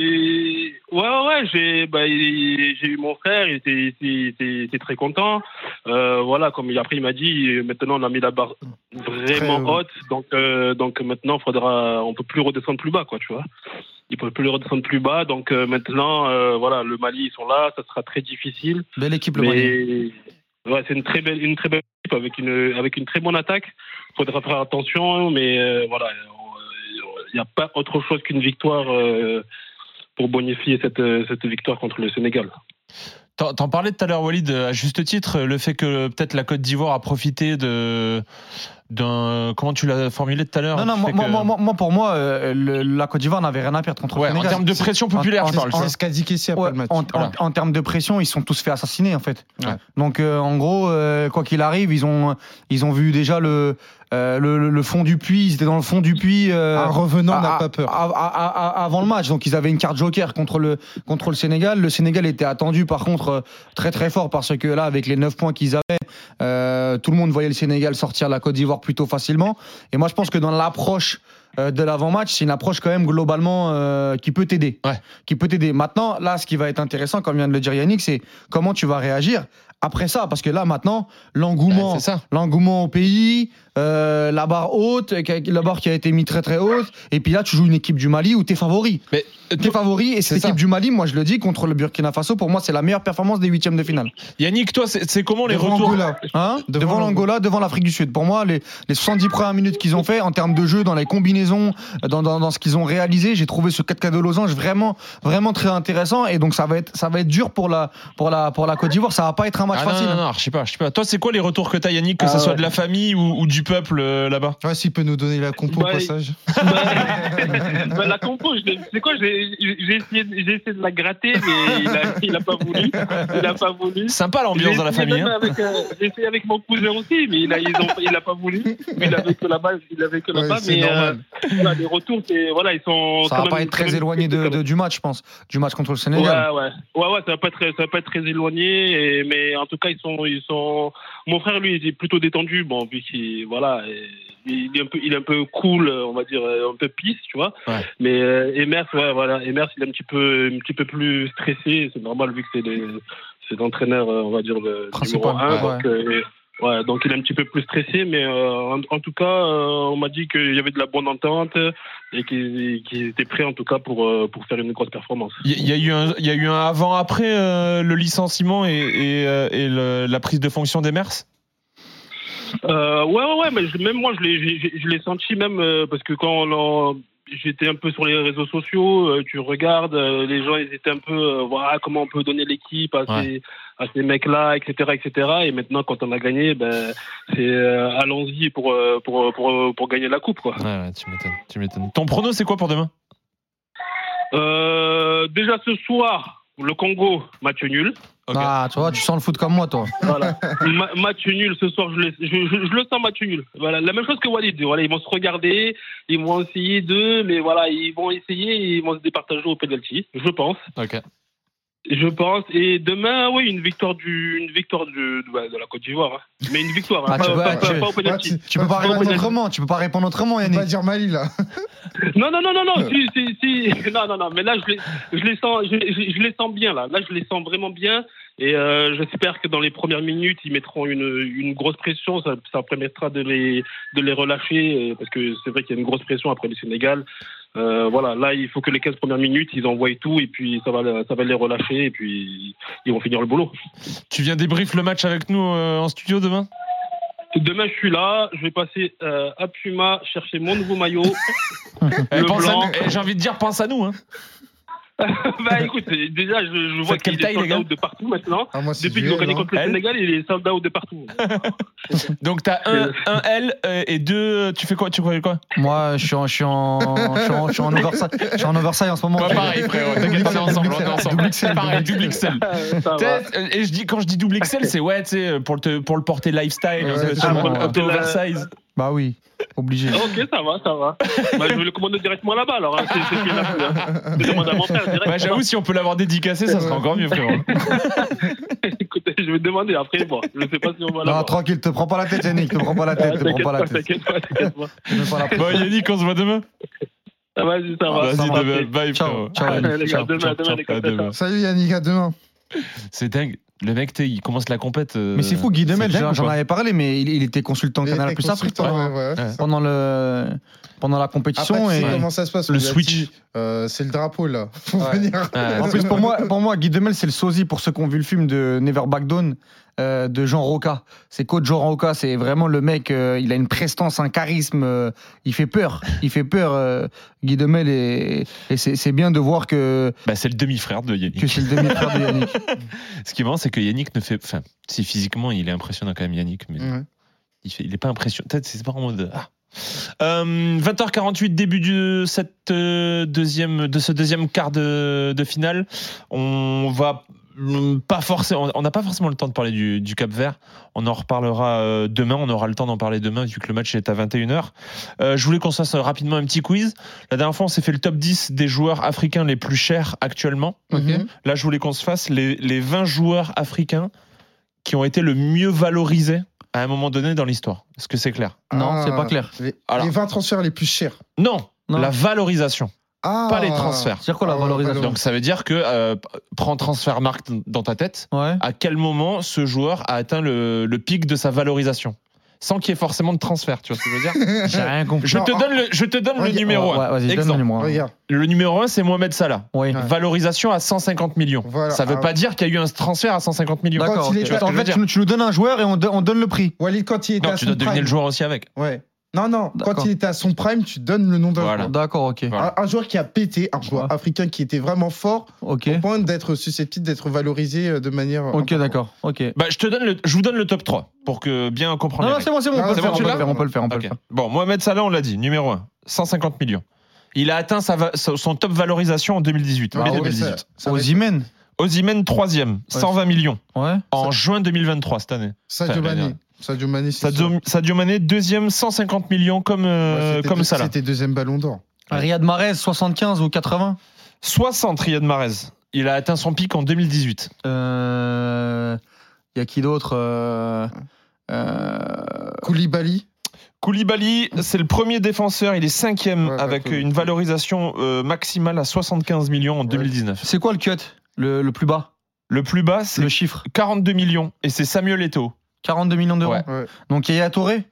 Ouais, ouais, j'ai bah, eu mon frère, il était, il était- il était- il était très content. Euh, voilà, comme il- après il m'a dit, maintenant on a mis la barre vraiment Très haut. haute, donc euh, donc maintenant faudra, on peut plus redescendre plus bas, quoi, tu vois. Il peut plus redescendre plus bas, donc euh, maintenant, euh, voilà, le Mali ils sont là, ça sera très difficile. Belle équipe, le Mali. Ouais, c'est une très belle, une très belle équipe avec une avec une très bonne attaque. Faudra faire attention, mais euh, voilà, il n'y a pas autre chose qu'une victoire euh, pour bonifier cette euh, cette victoire contre le Sénégal. T'en parlais tout à l'heure, Walid, à juste titre, le fait que peut-être la Côte d'Ivoire a profité de d'un. Comment tu l'as formulé tout à l'heure? Non, non, moi, fait moi, que- moi, moi- moi, pour moi, euh, le- la Côte d'Ivoire n'avait rien à perdre contre Ouais, le en Sénégal. termes de pression populaire, En- je parle. en- C'est ce qu'a dit Kessie après Ouais, le match. en, en- en termes de pression, ils sont tous fait assassiner en fait. Ouais. Donc euh, en gros, euh, quoi qu'il arrive, ils ont ils ont vu déjà le euh, le, fond du puits. Ils étaient dans le fond du puits. euh, Un revenant à- n'a pas peur. à- à- à- avant le match, donc ils avaient une carte joker contre le contre le Sénégal. Le Sénégal était attendu par contre euh, très très fort parce que là, avec les 9 points qu'ils avaient, euh, tout le monde voyait le Sénégal sortir la Côte d'Ivoire plutôt facilement. Et moi, je pense que dans l'approche euh, de l'avant-match, c'est une approche quand même globalement euh, qui peut t'aider. Ouais. Qui peut t'aider. Maintenant, là, ce qui va être intéressant, comme vient de le dire Yannick, c'est comment tu vas réagir après ça, parce que là maintenant, l'engouement, Ouais, ça. l'engouement au pays, euh, la barre haute, la barre qui a été mise très très haute, et puis là tu joues une équipe du Mali où t'es favori. Mais euh, T'es favori et cette équipe du Mali, moi je le dis, contre le Burkina Faso, pour moi c'est la meilleure performance des huitièmes de finale. Yannick, toi, c'est comment les Devant retours Angola. Hein? Devant l'Angola. devant l'Afrique du Sud. Pour moi, les, les 70 premières minutes qu'ils ont fait en termes de jeu, dans les combinaisons, dans, dans, dans ce qu'ils ont réalisé, j'ai trouvé ce 4 de losange vraiment, vraiment très intéressant. Et donc ça va être, ça va être dur pour la, pour la, pour la Côte d'Ivoire. Ça va pas être un match Ah non, facile. non, non, je sais pas, je sais pas. Toi, c'est quoi les retours que t'as, Yannick, que Ah ce soit ouais. de la famille ou, ou du peuple euh, là-bas Ouais, s'il peut nous donner la compo Bah, au passage. Bah, bah, la compo, c'est quoi J'ai essayé, essayé de la gratter, mais il a, il a pas voulu. Il a pas voulu. Sympa l'ambiance dans la famille. hein. euh, J'ai essayé avec mon cousin aussi, mais il a, ils ont, il a pas voulu. Il avait que là-bas, il avait que Ouais, là-bas. c'est mais normal. euh, voilà, les retours, c'est voilà, ils sont. Ça quand va pas être très éloigné de, de- du match, je pense. Du match contre le Ouais, Sénégal. ouais, ouais, ouais, ça va pas être, ça va pas être très éloigné, et, mais en tout cas, ils sont, ils sont. Mon frère, lui, il est plutôt détendu, bon, vu qu'il, voilà, il est un peu, il est un peu cool, on va dire, un peu pisse, tu vois. Ouais. Mais euh, Emers, ouais, voilà, Emers, il est un petit peu, un petit peu plus stressé, c'est normal vu que c'est les- c'est l'entraîneur, euh, on va dire, le numéro un, ouais. donc. euh, Ouais, donc il est un petit peu plus stressé, mais euh, en, en tout cas, euh, on m'a dit qu'il y avait de la bonne entente et qu'ils étaient prêts en tout cas pour, euh, pour faire une grosse performance. Il y, a eu un, il y a eu un avant-après le licenciement et, et, et le- la prise de fonction des mers? Euh, ouais, ouais, ouais, mais je- même moi, je l'ai, senti même parce que quand j'étais un peu sur les réseaux sociaux, tu regardes, les gens, ils étaient un peu, voilà, comment on peut donner l'équipe à ces, à ces mecs-là, etc., etc. Et maintenant, quand on a gagné, ben, c'est euh, allons-y pour, euh, pour, pour, pour gagner la coupe, quoi. Ouais, ouais, tu m'étonnes, tu m'étonnes. Ton prono, c'est quoi pour demain? Euh, déjà ce soir, le Congo, match nul. Ah, tu vois, tu sens le foot comme moi, toi. Voilà. Ma- match nul ce soir, je, le- je, je- je le sens match nul. Voilà, la même chose que Walid. Voilà, ils vont se regarder, ils vont essayer d'eux, mais voilà, ils vont essayer, et ils vont se départager au penalty, je pense. Ok. Je pense. Et demain, oui, une victoire du, une victoire du, de, bah, de la Côte d'Ivoire. hein. Mais une victoire, hein, Ah, pas, tu vois, pas- pas- tu- pas au penalty. Ouais, Tu peux pas répondre autrement. Tu peux pas répondre autrement, Yannick. pas dire Mali là. Non, non, non, non, non, si, si, si. Non, non, non, mais là, je les, je les sens, je, je- je les sens bien, là. Là, je les sens vraiment bien. Et euh, j'espère que dans les premières minutes, ils mettront une, une grosse pression. Ça, ça permettra de les, de les relâcher, euh, parce que c'est vrai qu'il y a une grosse pression après le Sénégal. Euh, voilà, là, il faut que les 15 premières minutes, ils envoient tout, et puis ça va, ça va les relâcher, et puis ils vont finir le boulot. Tu viens débrief le match avec nous euh, en studio demain? Demain, je suis là. Je vais passer euh, à Puma chercher mon nouveau maillot. Eh, eh, J'ai envie de dire, pense à nous. Hein. bah écoute, déjà, je, je vois qu'il est sold out de partout maintenant. Ah, moi, Depuis qu'ils ont L, gagné contre le Sénégal, il est sold out de partout. Donc t'as un, un L euh, et deux. Tu fais quoi Tu fais quoi? Moi, je suis en, je suis en, je suis en, je suis en oversize, je suis en oversize en ce moment. Ouais, pareil, frérot. T'inquiète pas, on est ensemble. On est ensemble. Double XL, Pareil, double XL. T'sais, euh, Et je dis, quand je dis double XL, c'est ouais, tu sais, pour, le pour le porter lifestyle, euh, oversize. Bah oui, obligé. Ok, ça va, ça va. Bah, je vais le commander directement là-bas alors. Hein. C'est c'est qui est là-bas, hein. Je demande à mon frère direct. Ouais, J'avoue, si on peut l'avoir dédicacé, ça serait encore mieux, frérot. Écoutez, je vais demander après. Bon, je sais pas si on va Non, tranquille, te prends pas la tête, Yannick, te prends pas la Ah, tête, te prends T'inquiète pas la pas, tête. t'inquiète pas, t'inquiète pas. Te pas la Bon, Yannick, on se voit demain. Vas-y, ça va. Vas-y, ça va. demain, bye, Ciao, frérot. ciao. Salut Yannick, à demain. C'est dingue. Le mec, il commence la compète. euh, Mais c'est fou, Guy Demel, dingue, j'en quoi. avais parlé, mais il, il était consultant Il Canal était Plus Afrique consultant, pendant, ouais, ouais. Ouais. pendant le pendant la Après, compétition. sais et... comment ça se passe Le switch. euh, c'est le drapeau là. Ouais. Ouais, En plus, pour moi, pour moi, Guy Demel, c'est le sosie pour ceux qui ont vu le film de Never Back Down euh, de Jean Roca. C'est coach Jean Roca, c'est vraiment le mec. euh, il a une prestance, un charisme. euh, il fait peur. Il fait peur, euh, Guy Demel, et, et c'est c'est bien de voir que, Bah, c'est le demi-frère de Yannick. que c'est le demi-frère de Yannick. Ce qui est marrant, c'est que Yannick ne fait. Enfin, si physiquement, il est impressionnant quand même, Yannick, mais Ouais. il, fait, il est pas impressionnant. Peut-être c'est pas en mode. Ah. Euh, 20h48, début de, cette, euh, deuxième, de ce deuxième quart de, de finale. On va pas forcément, on n'a pas forcément le temps de parler du, du Cap Vert. On en reparlera euh, demain. On aura le temps d'en parler demain vu que le match est à 21h. Euh, je voulais qu'on se fasse rapidement un petit quiz. La dernière fois, on s'est fait le top 10 des joueurs africains les plus chers actuellement. Mhm. Là, je voulais qu'on se fasse les, les 20 joueurs africains qui ont été le mieux valorisés à un moment donné dans l'histoire. Est-ce que c'est clair? Non, Ah, c'est pas clair. Les, Alors. les 20 transferts les plus chers. non, Non. la valorisation, Ah. pas les transferts. C'est quoi la Ah, valorisation Donc ça veut dire que euh, prends transfert marque dans ta tête. Ouais. À quel moment ce joueur a atteint le, le pic de sa valorisation? Sans qu'il y ait forcément de transfert, tu vois ce que je veux dire J'ai rien compris. Je te donne le, je te donne le Regarde, numéro 1. Ouais, vas-y, donne le numéro. Regarde, Le numéro 1, c'est Mohamed Salah. Oui. Valorisation à 150 millions. Voilà. Ça veut Ah. pas dire qu'il y a eu un transfert à 150 millions. Quand D'accord. il ok. était- Tu vois ce En que je veux fait, dire tu nous, tu nous donnes un joueur et on, do- on donne le prix. Walid, quand il était Non, à tu son dois deviner prime. le joueur aussi avec. Ouais. Non, non, quand il était à son prime, tu donnes le nom d'un Voilà. joueur. D'accord, ok. Voilà. Un, un joueur qui a pété, un joueur Ouais. africain qui était vraiment fort, Ok. au point d'être susceptible d'être valorisé euh, de manière. Ok, importante. d'accord. Ok. Bah, je, te donne le, je vous donne le top 3 pour que bien comprendre. Non, non, c'est bon, c'est bon. On peut le c'est faire, bon, on peut le faire, Ok. faire. Bon, Mohamed Salah, on l'a dit, numéro 1, 150 millions. Il a atteint sa va- son top valorisation en 2018. Ah mai ouais, 2018. ça- ça va être Ozymen. Ozymen, troisième, 120 millions. Ouais. En juin 2023, cette année. Sadio Enfin, Mané. Sadio Mané, c'est sûr. Sadio, Sadio Mané, deuxième, 150 millions comme, euh, Ouais, comme deux- Salah. C'était deuxième ballon d'or. Riyad Mahrez, 75 ou 80 60, Riyad Mahrez. Il a atteint son pic en 2018. Euh. Y a qui d'autre euh, euh, Koulibaly. Koulibaly, c'est le premier défenseur, il est cinquième Ouais, avec une valorisation euh, maximale à 75 millions en 2019. C'est quoi le cut? Le, le plus bas? Le plus bas, c'est Le chiffre? 42 millions et c'est Samuel Eto'o. 42 millions d'euros. Ouais. Ouais. Donc Yaya Touré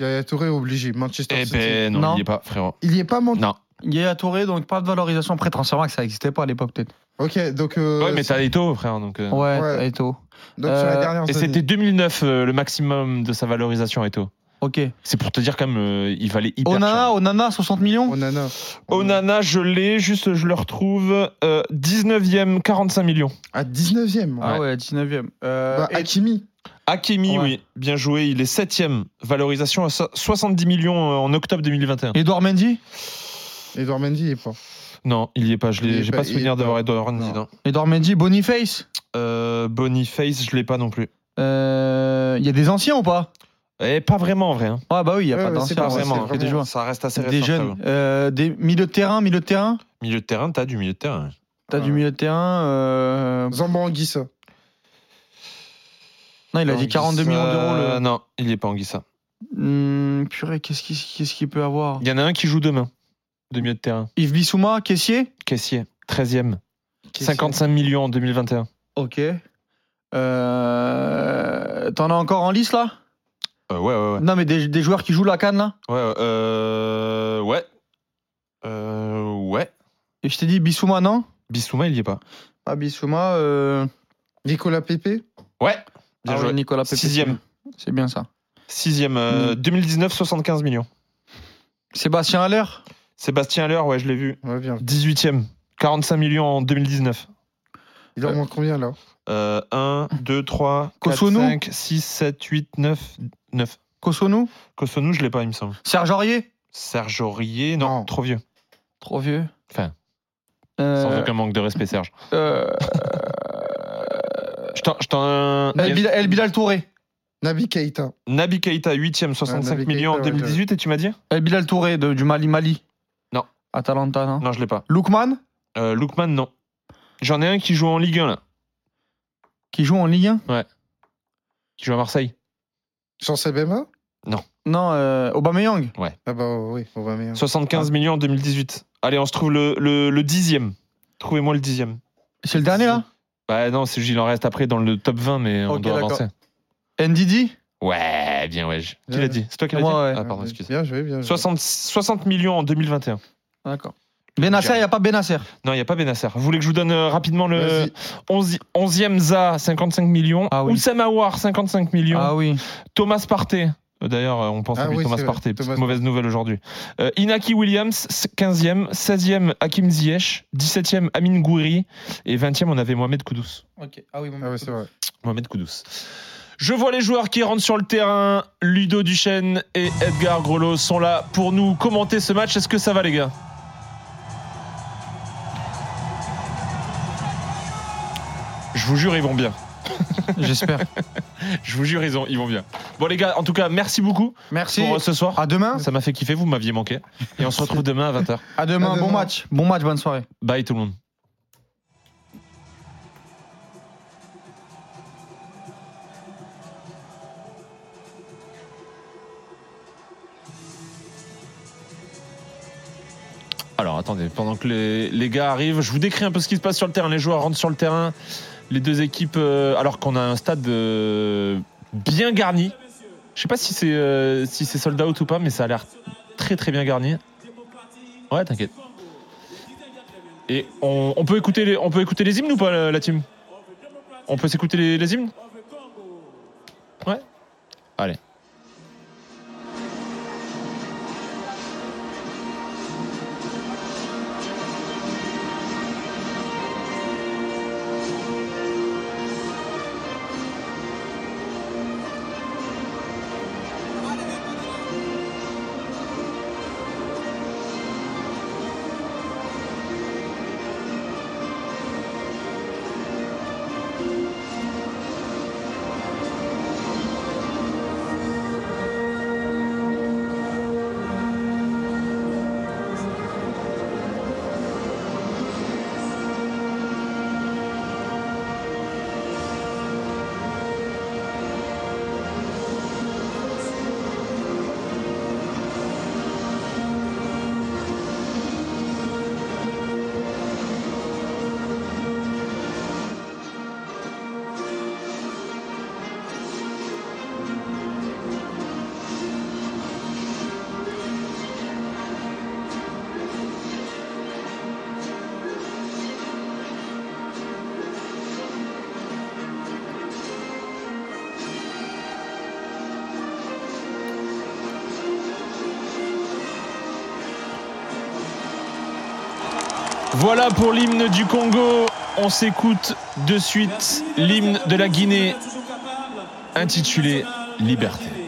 Yaya Touré obligé. Manchester Eh City. ben non, Non. il n'y est pas, frérot. Il y est pas. Non. Yaya Touré, donc pas de valorisation après Transfermarkt, ça n'existait pas à l'époque peut-être. Ok, donc. euh, ouais, mais t'as Eto'o, frère. Donc, euh, Ouais, Ouais. Eto'o. donc sur Euh, la dernière Et c'était 2009 euh, le maximum de sa valorisation, Eto'o. Ok. C'est pour te dire quand même, euh, il valait hyper Onana, cher. Onana, 60 millions Onana. Onana, je l'ai, juste je le retrouve. euh, 19e, 45 millions. À 19ème. Ah ouais, 19ème. Euh, Bah, et- Hakimi. Hakimi, Ouais. oui, bien joué. Il est 7e, valorisation à so- 70 millions euh, en octobre 2021. Edouard Mendy? Edouard Mendy, il est pas. Non, il y est pas. Je Il y l'ai- est j'ai pas- pas il y souvenir est d'avoir pas. Edouard Mendy. Non. non. Edouard Mendy, Boniface? Euh, Boniface, je l'ai pas non plus. Euh, Il y a des anciens ou pas? Pas vraiment en vrai. hein. Ah bah oui, il n'y a Ouais, pas ouais, c'est pas vraiment, c'est que des joueurs. Ça reste assez récent. Des jeunes. Euh, des milieux de terrain, milieu de terrain? Milieu de terrain, t'as du milieu de terrain. T'as Ouais. du milieu de terrain euh, Zambo Anguissa. Non, il a dit 42 millions d'euros. Euh, Le... Non, il y est pas Anguissa. Hum, purée, qu'est-ce qu'il qu'est-ce qu'il peut avoir? Il y en a un qui joue demain, de milieu de terrain. Yves Bissouma, caissier? Caissier, 13e. Qui est- 55 millions en 2021. Ok. Euh, T'en as encore en lice là? Euh, ouais, ouais, ouais. Non, mais des, des joueurs qui jouent la canne là Ouais, euh, ouais. Euh, ouais. Et je t'ai dit Bissouma, non Bissouma, il y est pas. Ah, Bissouma. Euh... Nicolas Pepe. Ouais. Bien ah joué. ouais, Nicolas Pepe. Sixième. C'est bien ça. Sixième. euh, 2019, 75 millions. Sébastien Haller Sébastien Haller, ouais, je l'ai vu. Ouais, bien. 18e. 45 millions en 2019. Il en manque combien là? Euh, 1, 2, 3, 4, Kosonou 5, 6, 7, 8, 9, 9. Kosonou Kosonou, je l'ai pas, il me semble. Serge Aurier? Serge Aurier, non, Non. trop vieux. Trop vieux. Enfin, Euh, sans aucun manque de respect, Serge. euh, Je t'en- je t'en. El, Bilal, El Bilal Touré. Nabi Keita. Nabi Keita, 8e, 65 Nabi millions en Keita, ouais, 2018, et tu m'as dit? El Bilal Touré de- du Mali Mali. Non. Atalanta, non? Non, je l'ai pas. Lookman, Euh, Lookman, non. J'en ai un qui joue en Ligue 1, là. qui joue en Ligue 1. Qui joue à Marseille. Jean Sebema Non, euh, Aubameyang. Ah bah oui, Aubameyang. 75 millions en 2018. Allez, on se trouve le, le, le dixième. Trouvez-moi le dixième. C'est le dernier là Bah non, c'est il en reste après dans le top 20, mais on Ok, doit d'accord. avancer. Ndidi Ouais, bien, ouais. Qui Ouais. l'a dit? C'est toi qui l'as Moi, dit? ouais. Ah, pardon, excuse. Bien joué, bien joué. 60, 60 millions en 2021. D'accord. Benasser, il n'y a pas Benasser. Non, il n'y a pas Benasser. Vous voulez que je vous donne euh, rapidement le Vas-y. 11, 11e ZA, 55 millions. Ah oui. Oussama Aouar, 55 millions. Ah oui. Thomas Partey. euh, D'ailleurs, euh, on pense Ah à lui, oui, Thomas. Partey. Thomas mauvaise nouvelle aujourd'hui. Euh, Inaki Williams, 15e. 16e, Hakim Ziyech. 17e, Amin Gouiri. Et 20e, on avait Mohamed Koudous. Ok. Ah oui, Ah ouais, c'est vrai. Mohamed Koudous. Je vois les joueurs qui rentrent sur le terrain. Ludo Duchesne et Edgar Grelot sont là pour nous commenter ce match. Est-ce que ça va, les gars? Je vous jure, ils vont bien. J'espère. Je vous jure, ils, ont- ils vont bien. Bon, les gars, en tout cas, merci beaucoup Merci. pour euh, ce soir. À demain. Ça m'a fait kiffer, vous m'aviez manqué. Et on se retrouve demain à 20h. À demain. À Bon demain. match. Bon match. Bonne soirée. Bye tout le monde. Alors attendez, pendant que les, les gars arrivent, je vous décris un peu ce qui se passe sur le terrain. Les joueurs rentrent sur le terrain, les deux équipes, euh, alors qu'on a un stade euh, bien garni. Je sais pas si c'est euh, si c'est sold out ou pas, mais ça a l'air très très bien garni. Ouais, t'inquiète. Et on, peut écouter les, on peut écouter les hymnes ou pas, la, team? On peut s'écouter les hymnes? Voilà pour l'hymne du Congo. On s'écoute de suite l'hymne de la Guinée intitulé Liberté.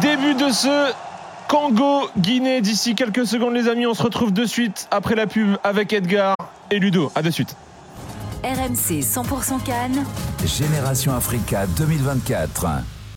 Début de ce Congo-Guinée. D'ici quelques secondes, les amis, on se retrouve de suite après la pub avec Edgar et Ludo. À de suite. RMC 100% Cannes, Génération Africa 2024.